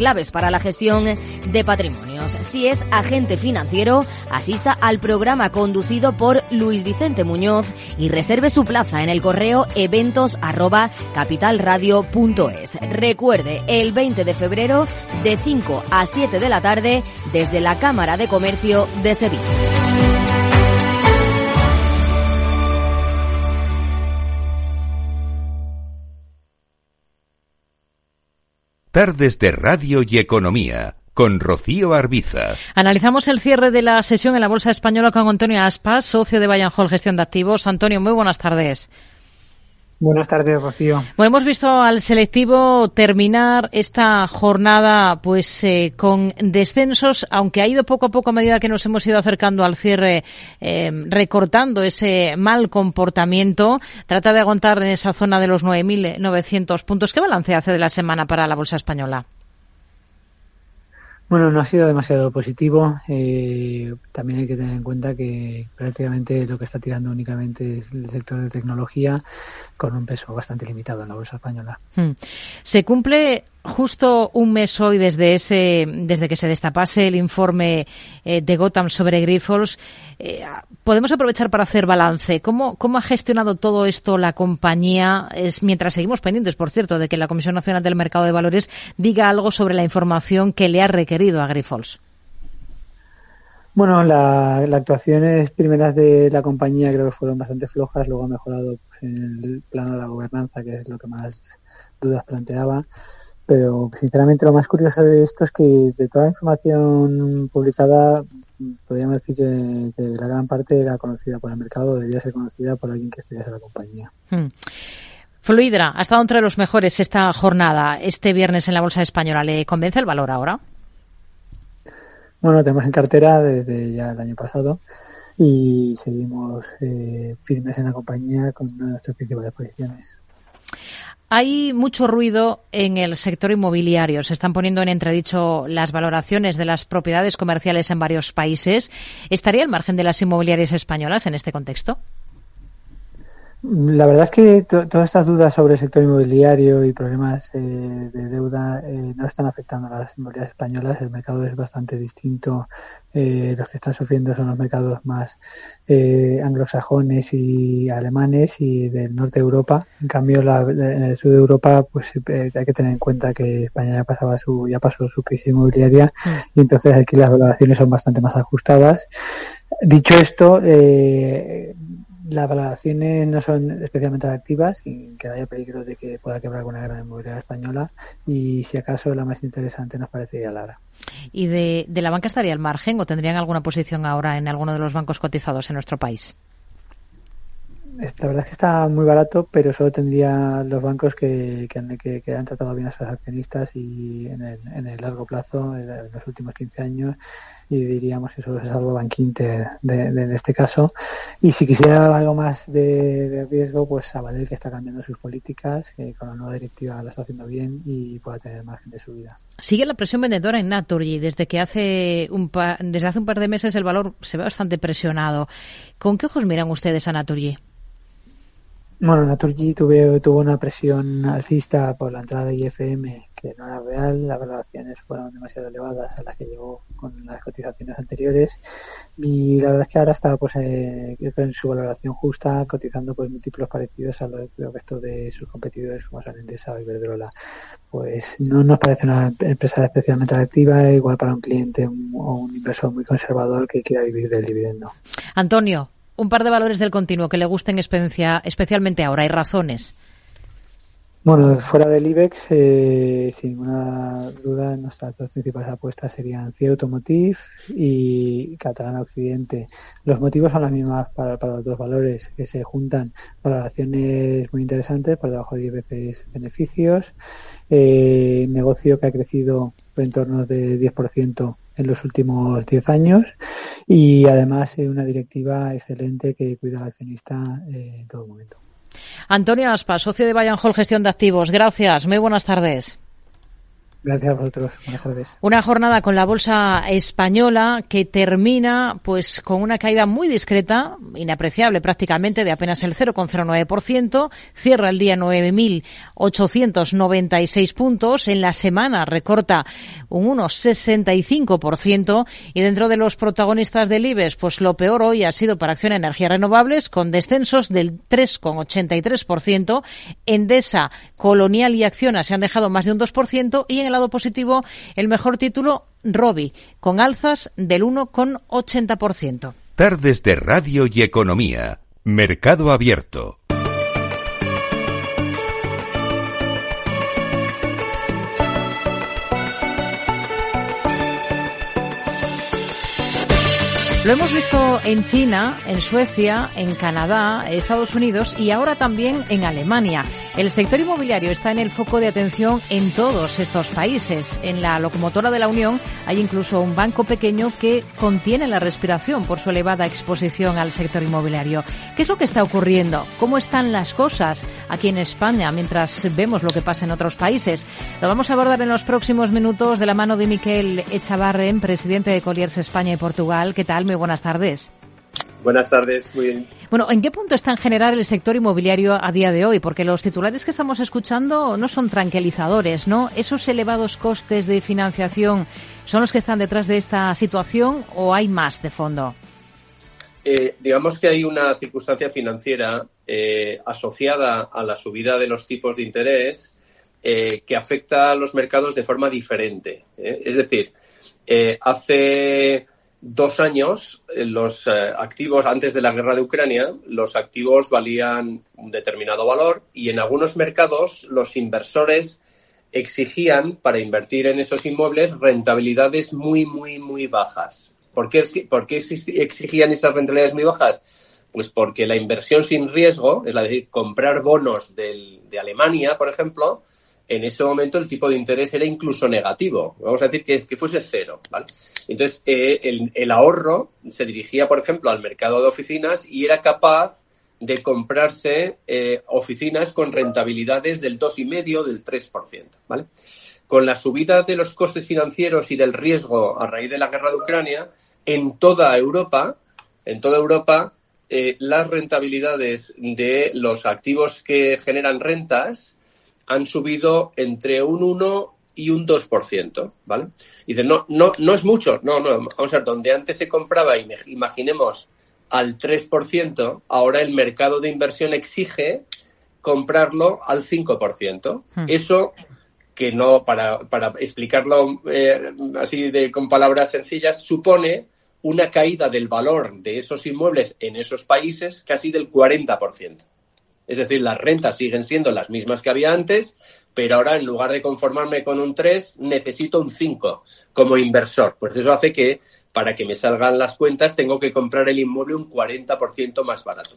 claves para la gestión de patrimonios. Si es agente financiero, asista al programa conducido por Luis Vicente Muñoz y reserve su plaza en el correo eventos. Recuerde, el 20 de febrero de 5 a 7 de la tarde desde la Cámara de Comercio de Sevilla. Tardes de Radio y Economía con Rocío Arbiza. Analizamos el cierre de la sesión en la Bolsa Española con Antonio Aspas, socio de Hall Gestión de Activos. Antonio, muy buenas tardes. Buenas tardes, Rocío. Bueno, hemos visto al selectivo terminar esta jornada pues eh, con descensos, aunque ha ido poco a poco a medida que nos hemos ido acercando al cierre, eh, recortando ese mal comportamiento. Trata de aguantar en esa zona de los 9.900 puntos. ¿Qué balance hace de la semana para la bolsa española? Bueno, no ha sido demasiado positivo. Eh, también hay que tener en cuenta que prácticamente lo que está tirando únicamente es el sector de tecnología, con un peso bastante limitado en la bolsa española. Hmm. Se cumple justo un mes hoy desde ese, desde que se destapase el informe eh, de Gotham sobre Grifols. Eh, podemos aprovechar para hacer balance. ¿Cómo, ¿Cómo ha gestionado todo esto la compañía? Es mientras seguimos pendientes, por cierto, de que la Comisión Nacional del Mercado de Valores diga algo sobre la información que le ha requerido a Grifols. Bueno, la, las actuaciones primeras de la compañía creo que fueron bastante flojas, luego ha mejorado pues, en el plano de la gobernanza, que es lo que más dudas planteaba. Pero sinceramente lo más curioso de esto es que de toda la información publicada, podríamos decir que, que la gran parte era conocida por el mercado, debería ser conocida por alguien que estudiase la compañía. Hmm. Fluidra ha estado entre los mejores esta jornada, este viernes en la Bolsa Española. ¿Le convence el valor ahora? Bueno, tenemos en cartera desde ya el año pasado y seguimos eh, firmes en la compañía con una de nuestras principales posiciones. Hay mucho ruido en el sector inmobiliario. Se están poniendo en entredicho las valoraciones de las propiedades comerciales en varios países. ¿Estaría al margen de las inmobiliarias españolas en este contexto? La verdad es que to todas estas dudas sobre el sector inmobiliario y problemas eh, de deuda eh, no están afectando a las inmobiliarias españolas. El mercado es bastante distinto. Eh, los que están sufriendo son los mercados más eh, anglosajones y alemanes y del norte de Europa. En cambio, la, en el sur de Europa, pues eh, hay que tener en cuenta que España ya pasaba su ya pasó su crisis inmobiliaria y entonces aquí las valoraciones son bastante más ajustadas. Dicho esto, eh, las valoraciones no son especialmente atractivas y que haya peligro de que pueda quebrar alguna gran inmobiliaria española y si acaso la más interesante nos parecería Lara. ¿Y de, de la banca estaría al margen o tendrían alguna posición ahora en alguno de los bancos cotizados en nuestro país? La verdad es que está muy barato, pero solo tendría los bancos que, que, que, han tratado bien a sus accionistas y en el, en el largo plazo, en los últimos 15 años, y diríamos que solo es algo Bank Inter de, de, este caso. Y si quisiera algo más de, riesgo, pues Sabadell que está cambiando sus políticas, que con la nueva directiva lo está haciendo bien y pueda tener margen de subida. Sigue la presión vendedora en Naturgy desde que hace un pa, desde hace un par de meses el valor se ve bastante presionado. ¿Con qué ojos miran ustedes a Naturgy? Bueno, Naturgy tuvo una presión alcista por la entrada de IFM que no era real, las valoraciones fueron demasiado elevadas a las que llegó con las cotizaciones anteriores y la verdad es que ahora está pues eh, en su valoración justa cotizando pues múltiplos parecidos a los del resto de sus competidores como son Endesa o Iberdrola. Pues no nos parece una empresa especialmente atractiva, igual para un cliente o un inversor muy conservador que quiera vivir del dividendo. Antonio, un par de valores del continuo que le gusten especialmente ahora. Hay razones. Bueno, fuera del IBEX, eh, sin ninguna duda, nuestras dos principales apuestas serían CIE Automotive y Catalana Occidente. Los motivos son las mismas para, los dos valores, que se juntan valoraciones muy interesantes, por debajo de 10 veces beneficios, eh, negocio que ha crecido en torno de 10% en los últimos 10 años y además eh, una directiva excelente que cuida al accionista eh, en todo momento. Antonio Aspa, socio de Bayern Gestión de Activos. Gracias. Muy buenas tardes. Gracias a vosotros. Buenas tardes. Una jornada con la bolsa española que termina pues con una caída muy discreta, inapreciable prácticamente, de apenas el 0,09%. Cierra el día 9.896 puntos. En la semana recorta un 1,65%. Y dentro de los protagonistas del IBEX, pues lo peor hoy ha sido para Acción Energías Renovables, con descensos del 3,83%. Endesa, Colonial y Acciona se han dejado más de un 2% y lado positivo el mejor título, Robi, con alzas del 1,80%. Tardes de Radio y Economía. Mercado Abierto. Lo hemos visto en China, en Suecia, en Canadá, Estados Unidos y ahora también en Alemania. El sector inmobiliario está en el foco de atención en todos estos países. En la locomotora de la Unión hay incluso un banco pequeño que contiene la respiración por su elevada exposición al sector inmobiliario. ¿Qué es lo que está ocurriendo? ¿Cómo están las cosas aquí en España mientras vemos lo que pasa en otros países? Lo vamos a abordar en los próximos minutos de la mano de Miquel Echavarren, presidente de Colliers España y Portugal. ¿Qué tal? Muy buenas tardes. Buenas tardes, muy bien. Bueno, ¿en qué punto está en general el sector inmobiliario a día de hoy? Porque los titulares que estamos escuchando no son tranquilizadores, ¿no? ¿Esos elevados costes de financiación son los que están detrás de esta situación o hay más de fondo? Eh, digamos que hay una circunstancia financiera eh, asociada a la subida de los tipos de interés eh, que afecta a los mercados de forma diferente. Es decir, hace dos años, eh, los eh, activos, antes de la guerra de Ucrania, los activos valían un determinado valor y en algunos mercados los inversores exigían para invertir en esos inmuebles rentabilidades muy, muy, muy bajas. ¿Por qué, exigían esas rentabilidades muy bajas? Pues porque la inversión sin riesgo, es decir, comprar bonos del, de Alemania, por ejemplo, en ese momento el tipo de interés era incluso negativo. Vamos a decir que, fuese cero. ¿vale? Entonces, eh, el, ahorro se dirigía, por ejemplo, al mercado de oficinas y era capaz de comprarse eh, oficinas con rentabilidades del 2,5, del 3%. ¿vale? Con la subida de los costes financieros y del riesgo a raíz de la guerra de Ucrania, en toda Europa, en toda Europa, eh, las rentabilidades de los activos que generan rentas han subido entre un 1 y un 2%, ¿vale? Y dice, no, no, no es mucho, no, no, vamos a ver, donde antes se compraba, imaginemos, al 3%, ahora el mercado de inversión exige comprarlo al 5%. Hmm. Eso que no, para, para explicarlo eh, así de, con palabras sencillas, supone una caída del valor de esos inmuebles en esos países casi del 40%. Es decir, las rentas siguen siendo las mismas que había antes, pero ahora en lugar de conformarme con un 3, necesito un 5 como inversor. Pues eso hace que para que me salgan las cuentas tengo que comprar el inmueble un 40% más barato.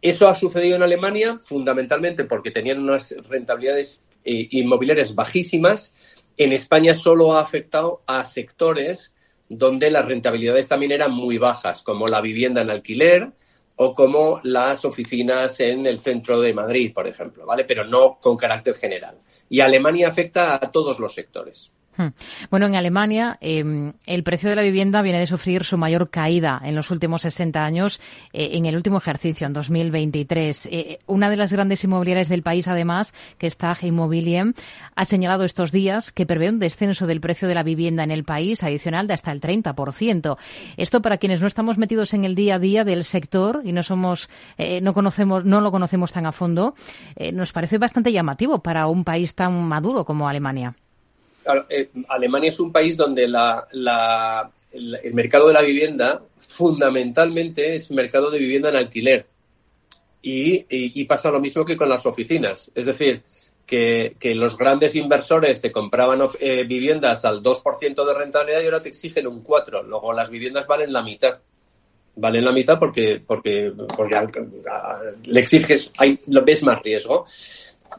Eso ha sucedido en Alemania fundamentalmente porque tenían unas rentabilidades eh, inmobiliarias bajísimas. En España solo ha afectado a sectores donde las rentabilidades también eran muy bajas, como la vivienda en alquiler, o como las oficinas en el centro de Madrid, por ejemplo, ¿vale? Pero no con carácter general. Y Alemania afecta a todos los sectores. Hmm. Bueno, en Alemania em, el precio de la vivienda viene de sufrir su mayor caída en los últimos 60 años eh, en el último ejercicio, en 2023. Eh, una de las grandes inmobiliarias del país, además, que está Immobilien, ha señalado estos días que prevé un descenso del precio de la vivienda en el país adicional de hasta el 30%. Esto para quienes no estamos metidos en el día a día del sector y no somos, eh, no conocemos, no lo conocemos tan a fondo, nos parece bastante llamativo para un país tan maduro como Alemania. Eh, Alemania es un país donde el, mercado de la vivienda fundamentalmente es mercado de vivienda en alquiler. Y, pasa lo mismo que con las oficinas. Es decir, que, los grandes inversores te compraban eh, viviendas al 2% de rentabilidad y ahora te exigen un 4%. Luego las viviendas valen la mitad. Valen la mitad porque, porque, porque le exiges, hay, ves más riesgo.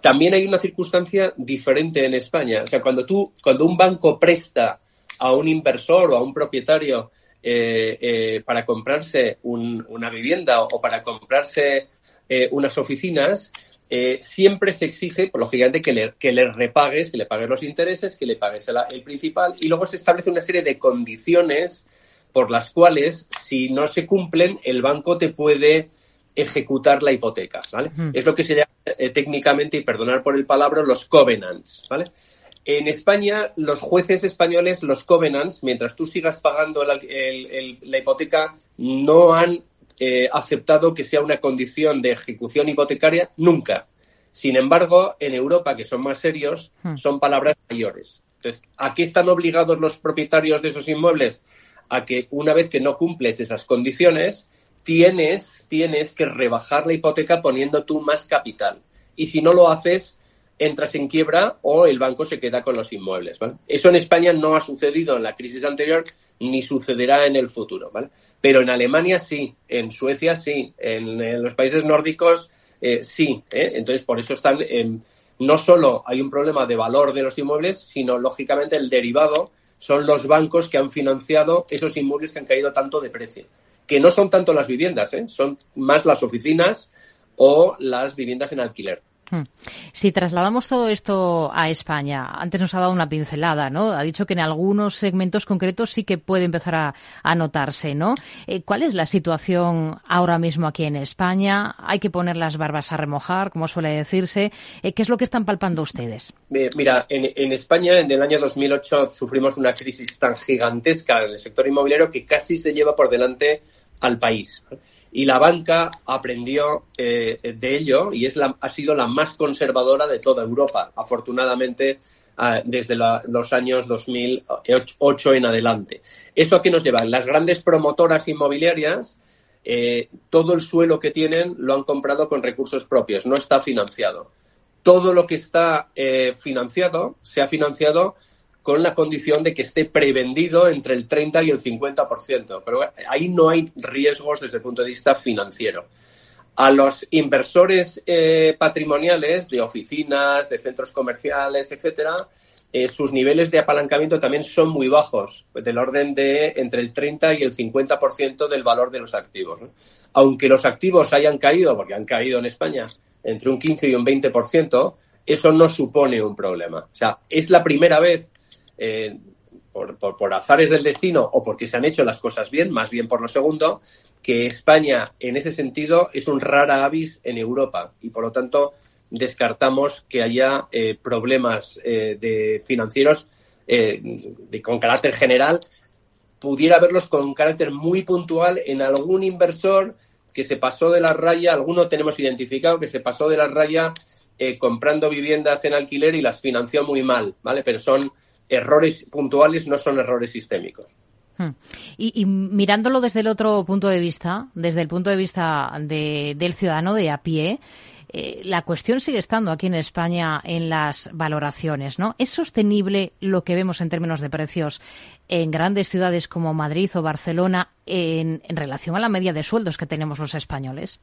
También hay una circunstancia diferente en España. O sea, cuando tú, cuando un banco presta a un inversor o a un propietario eh, eh, para comprarse una vivienda o para comprarse unas oficinas, eh, siempre se exige, pues, lógicamente, que le, que le repagues, que le pagues los intereses, que le pagues el, principal y luego se establece una serie de condiciones por las cuales, si no se cumplen, el banco te puede ejecutar la hipoteca, ¿vale? Es lo que se llama eh, técnicamente, y perdonar por el palabra, los covenants, ¿vale? En España, los jueces españoles, los covenants, mientras tú sigas pagando la hipoteca, no han eh, aceptado que sea una condición de ejecución hipotecaria nunca. Sin embargo, en Europa, que son más serios, hmm. son palabras mayores. Entonces, ¿a qué están obligados los propietarios de esos inmuebles? A que una vez que no cumples esas condiciones, tienes, tienes que rebajar la hipoteca poniendo tú más capital. Y si no lo haces, entras en quiebra o el banco se queda con los inmuebles. Eso en España no ha sucedido en la crisis anterior ni sucederá en el futuro. Pero en Alemania sí, en Suecia sí, en, los países nórdicos eh, sí. ¿eh? Entonces, por eso están. no solo hay un problema de valor de los inmuebles, sino lógicamente el derivado son los bancos que han financiado esos inmuebles que han caído tanto de precio. Que no son tanto las viviendas, ¿eh? son más las oficinas o las viviendas en alquiler. Hmm. Si trasladamos todo esto a España, antes nos ha dado una pincelada, ¿no? Ha dicho que en algunos segmentos concretos sí que puede empezar a, notarse, ¿no? Eh, ¿Cuál es la situación ahora mismo aquí en España? ¿Hay que poner las barbas a remojar, como suele decirse? Eh, ¿Qué es lo que están palpando ustedes? Mira, en, en España en el año 2008 sufrimos una crisis tan gigantesca en el sector inmobiliario que casi se lleva por delante al país y la banca aprendió eh, de ello y es la, ha sido la más conservadora de toda Europa, afortunadamente ah, desde los años 2008 en adelante. ¿Esto a qué nos lleva? Las grandes promotoras inmobiliarias, eh, todo el suelo que tienen lo han comprado con recursos propios, no está financiado. Todo lo que está eh, financiado se ha financiado con la condición de que esté prevendido entre el 30 y el 50%. Pero ahí no hay riesgos desde el punto de vista financiero. A los inversores eh, patrimoniales de oficinas, de centros comerciales, etcétera, eh, sus niveles de apalancamiento también son muy bajos, del orden de entre el 30 y el 50% del valor de los activos. Aunque los activos hayan caído, porque han caído en España, entre un 15 y un 20%, eso no supone un problema. O sea, es la primera vez eh, por, azares del destino o porque se han hecho las cosas bien, más bien por lo segundo, que España en ese sentido es un rara avis en Europa y por lo tanto descartamos que haya eh, problemas eh, de financieros de, con carácter general. Pudiera haberlos con carácter muy puntual en algún inversor que se pasó de la raya, alguno tenemos identificado que se pasó de la raya comprando viviendas en alquiler y las financió muy mal, ¿vale? Pero son errores puntuales no son errores sistémicos. Hmm. Y, mirándolo desde el otro punto de vista, desde el punto de vista del ciudadano de a pie, eh, la cuestión sigue estando aquí en España en las valoraciones, ¿no? ¿Es sostenible lo que vemos en términos de precios en grandes ciudades como Madrid o Barcelona en relación a la media de sueldos que tenemos los españoles?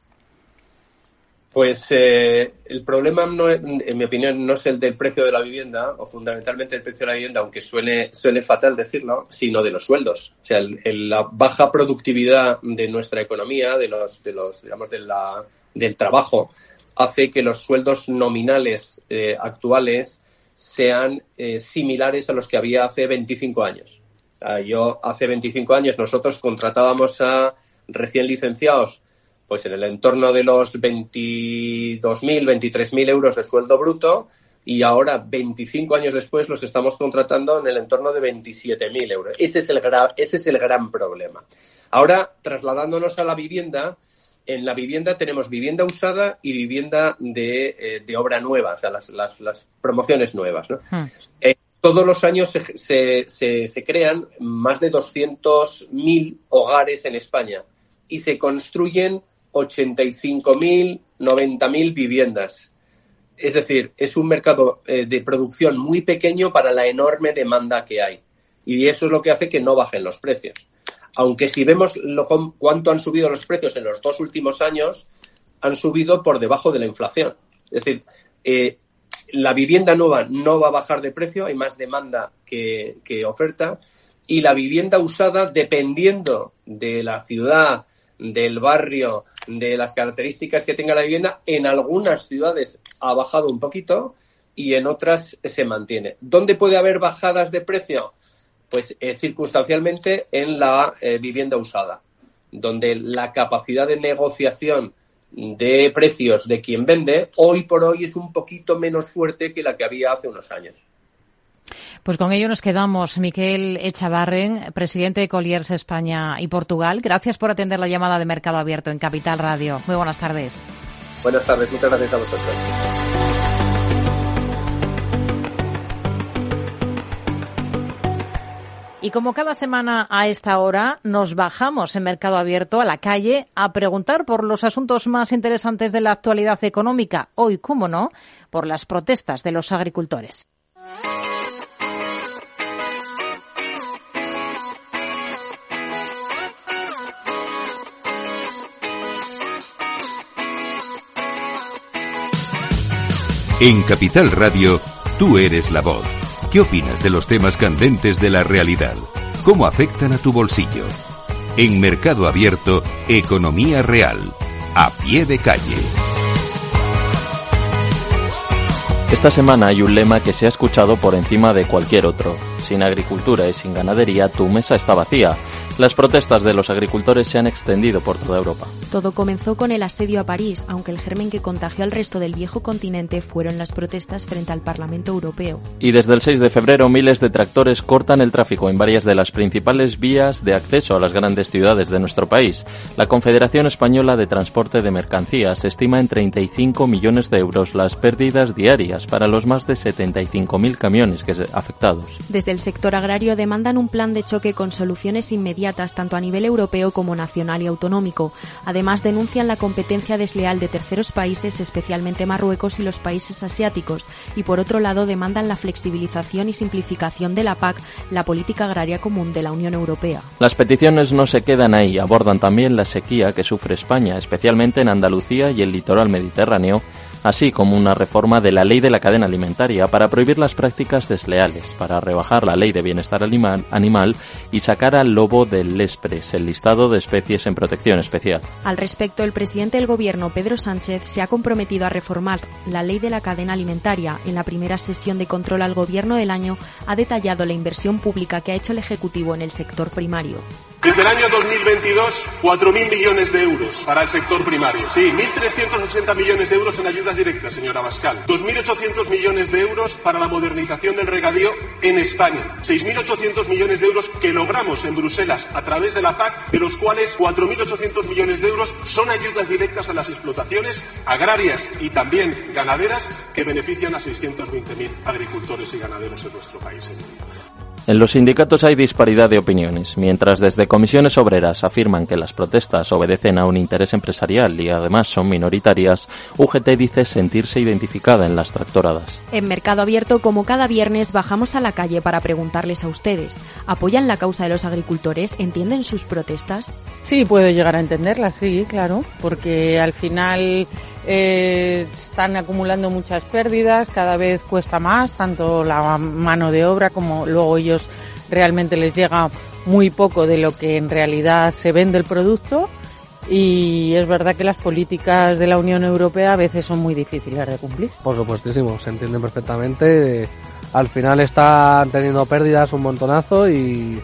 Pues eh, el problema, en mi opinión, no es el del precio de la vivienda, o fundamentalmente el precio de la vivienda, aunque suene, suene fatal decirlo, sino de los sueldos. O sea, la baja productividad de nuestra economía, de los, de los digamos, de la, del trabajo, hace que los sueldos nominales eh, actuales sean eh, similares a los que había hace 25 años. yo hace 25 años nosotros contratábamos a recién licenciados pues en el entorno de los 22.000, 23.000 euros de sueldo bruto y ahora, 25 años después, los estamos contratando en el entorno de 27.000 euros. Ese es, el ese es el gran problema. Ahora, trasladándonos a la vivienda, en la vivienda tenemos vivienda usada y vivienda de, eh, obra nueva, o sea, las, las, promociones nuevas. ¿no? Hmm. Eh, todos los años se, se, se crean más de 200.000 hogares en España y se construyen 85.000, 90.000 viviendas. Es decir, es un mercado eh, de producción muy pequeño para la enorme demanda que hay. Y eso es lo que hace que no bajen los precios. Aunque si vemos lo, cuánto han subido los precios en los dos últimos años, han subido por debajo de la inflación. Es decir, eh, la vivienda nueva no va a bajar de precio, hay más demanda que, que oferta. Y la vivienda usada, dependiendo de la ciudad, del barrio, de las características que tenga la vivienda, en algunas ciudades ha bajado un poquito y en otras se mantiene. ¿Dónde puede haber bajadas de precio? Pues eh, circunstancialmente en la eh, vivienda usada, donde la capacidad de negociación de precios de quien vende hoy por hoy es un poquito menos fuerte que la que había hace unos años. Pues con ello nos quedamos. Miquel Echavarren, presidente de Colliers España y Portugal. Gracias por atender la llamada de Mercado Abierto en Capital Radio. Muy buenas tardes. Buenas tardes, muchas gracias a vosotros. Y como cada semana a esta hora nos bajamos en Mercado Abierto a la calle a preguntar por los asuntos más interesantes de la actualidad económica. Hoy, cómo no, por las protestas de los agricultores. En Capital Radio, tú eres la voz. ¿Qué opinas de los temas candentes de la realidad? ¿Cómo afectan a tu bolsillo? En Mercado Abierto, Economía Real, a pie de calle. Esta semana hay un lema que se ha escuchado por encima de cualquier otro. Sin agricultura y sin ganadería, tu mesa está vacía. Las protestas de los agricultores se han extendido por toda Europa. Todo comenzó con el asedio a París, aunque el germen que contagió al resto del viejo continente fueron las protestas frente al Parlamento Europeo. Y desde el 6 de febrero miles de tractores cortan el tráfico en varias de las principales vías de acceso a las grandes ciudades de nuestro país. La Confederación Española de Transporte de Mercancías estima en 35 millones de euros las pérdidas diarias para los más de 75.000 camiones que afectados. Desde el sector agrario demandan un plan de choque con soluciones inmediatas tanto a nivel europeo como nacional y autonómico. Además, denuncian la competencia desleal de terceros países, especialmente Marruecos y los países asiáticos, y por otro lado demandan la flexibilización y simplificación de la PAC, la política agraria común de la Unión Europea. Las peticiones no se quedan ahí, abordan también la sequía que sufre España, especialmente en Andalucía y el litoral mediterráneo, así como una reforma de la ley de la cadena alimentaria para prohibir las prácticas desleales, para rebajar la ley de bienestar animal, y sacar al lobo del Lespres, el listado de especies en protección especial. Al respecto, el presidente del Gobierno, Pedro Sánchez, se ha comprometido a reformar la ley de la cadena alimentaria. En la primera sesión de control al Gobierno del año ha detallado la inversión pública que ha hecho el Ejecutivo en el sector primario. Desde el año 2022, 4.000 millones de euros para el sector primario. Sí, 1.380 millones de euros en ayudas directas, señora Bascal. 2.800 millones de euros para la modernización del regadío en España. 6.800 millones de euros que logramos en Bruselas a través de la PAC, de los cuales 4.800 millones de euros son ayudas directas a las explotaciones agrarias y también ganaderas que benefician a 620.000 agricultores y ganaderos en nuestro país. En los sindicatos hay disparidad de opiniones. Mientras desde comisiones obreras afirman que las protestas obedecen a un interés empresarial y además son minoritarias, UGT dice sentirse identificada en las tractoradas. En Mercado Abierto, como cada viernes, bajamos a la calle para preguntarles a ustedes. ¿Apoyan la causa de los agricultores? ¿Entienden sus protestas? Sí, puedo llegar a entenderlas, sí, claro, porque al final eh, están acumulando muchas pérdidas, cada vez cuesta más, tanto la mano de obra como luego ellos realmente les llega muy poco de lo que en realidad se vende el producto y es verdad que las políticas de la Unión Europea a veces son muy difíciles de cumplir. Por supuestísimo, se entiende perfectamente. Al final están teniendo pérdidas un montonazo y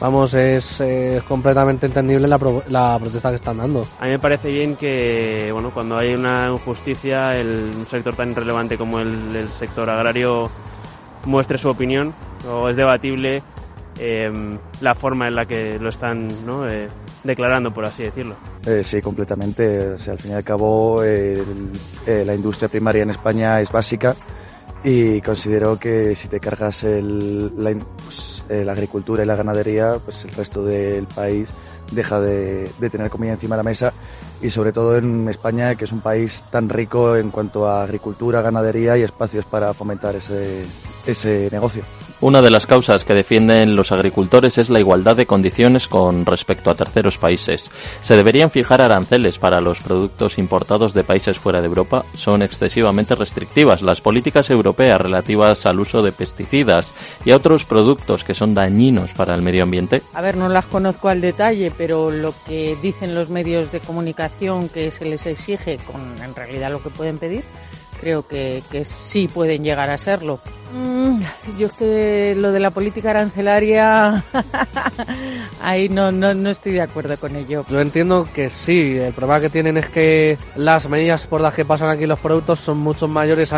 vamos, es, completamente entendible la, la, protesta que están dando. A mí me parece bien que, bueno, cuando hay una injusticia, el, un sector tan relevante como el, sector agrario muestre su opinión, o es debatible eh, la forma en la que lo están ¿no? Eh, declarando, por así decirlo. Eh, sí, completamente. O sea, al fin y al cabo, la industria primaria en España es básica y considero que si te cargas el, la, pues, eh, la agricultura y la ganadería, pues el resto del país deja de, de tener comida encima de la mesa y sobre todo en España, que es un país tan rico en cuanto a agricultura, ganadería y espacios para fomentar ese, ese negocio. Una de las causas que defienden los agricultores es la igualdad de condiciones con respecto a terceros países. ¿Se deberían fijar aranceles para los productos importados de países fuera de Europa? Son excesivamente restrictivas las políticas europeas relativas al uso de pesticidas y a otros productos que son dañinos para el medio ambiente. A ver, no las conozco al detalle, pero lo que dicen los medios de comunicación que se les exige con en realidad lo que pueden pedir, creo que, que sí pueden llegar a serlo. Mm, yo es que lo de la política arancelaria, ahí no, no, no estoy de acuerdo con ello. Yo entiendo que sí, el problema que tienen es que las medidas por las que pasan aquí los productos son mucho mayores a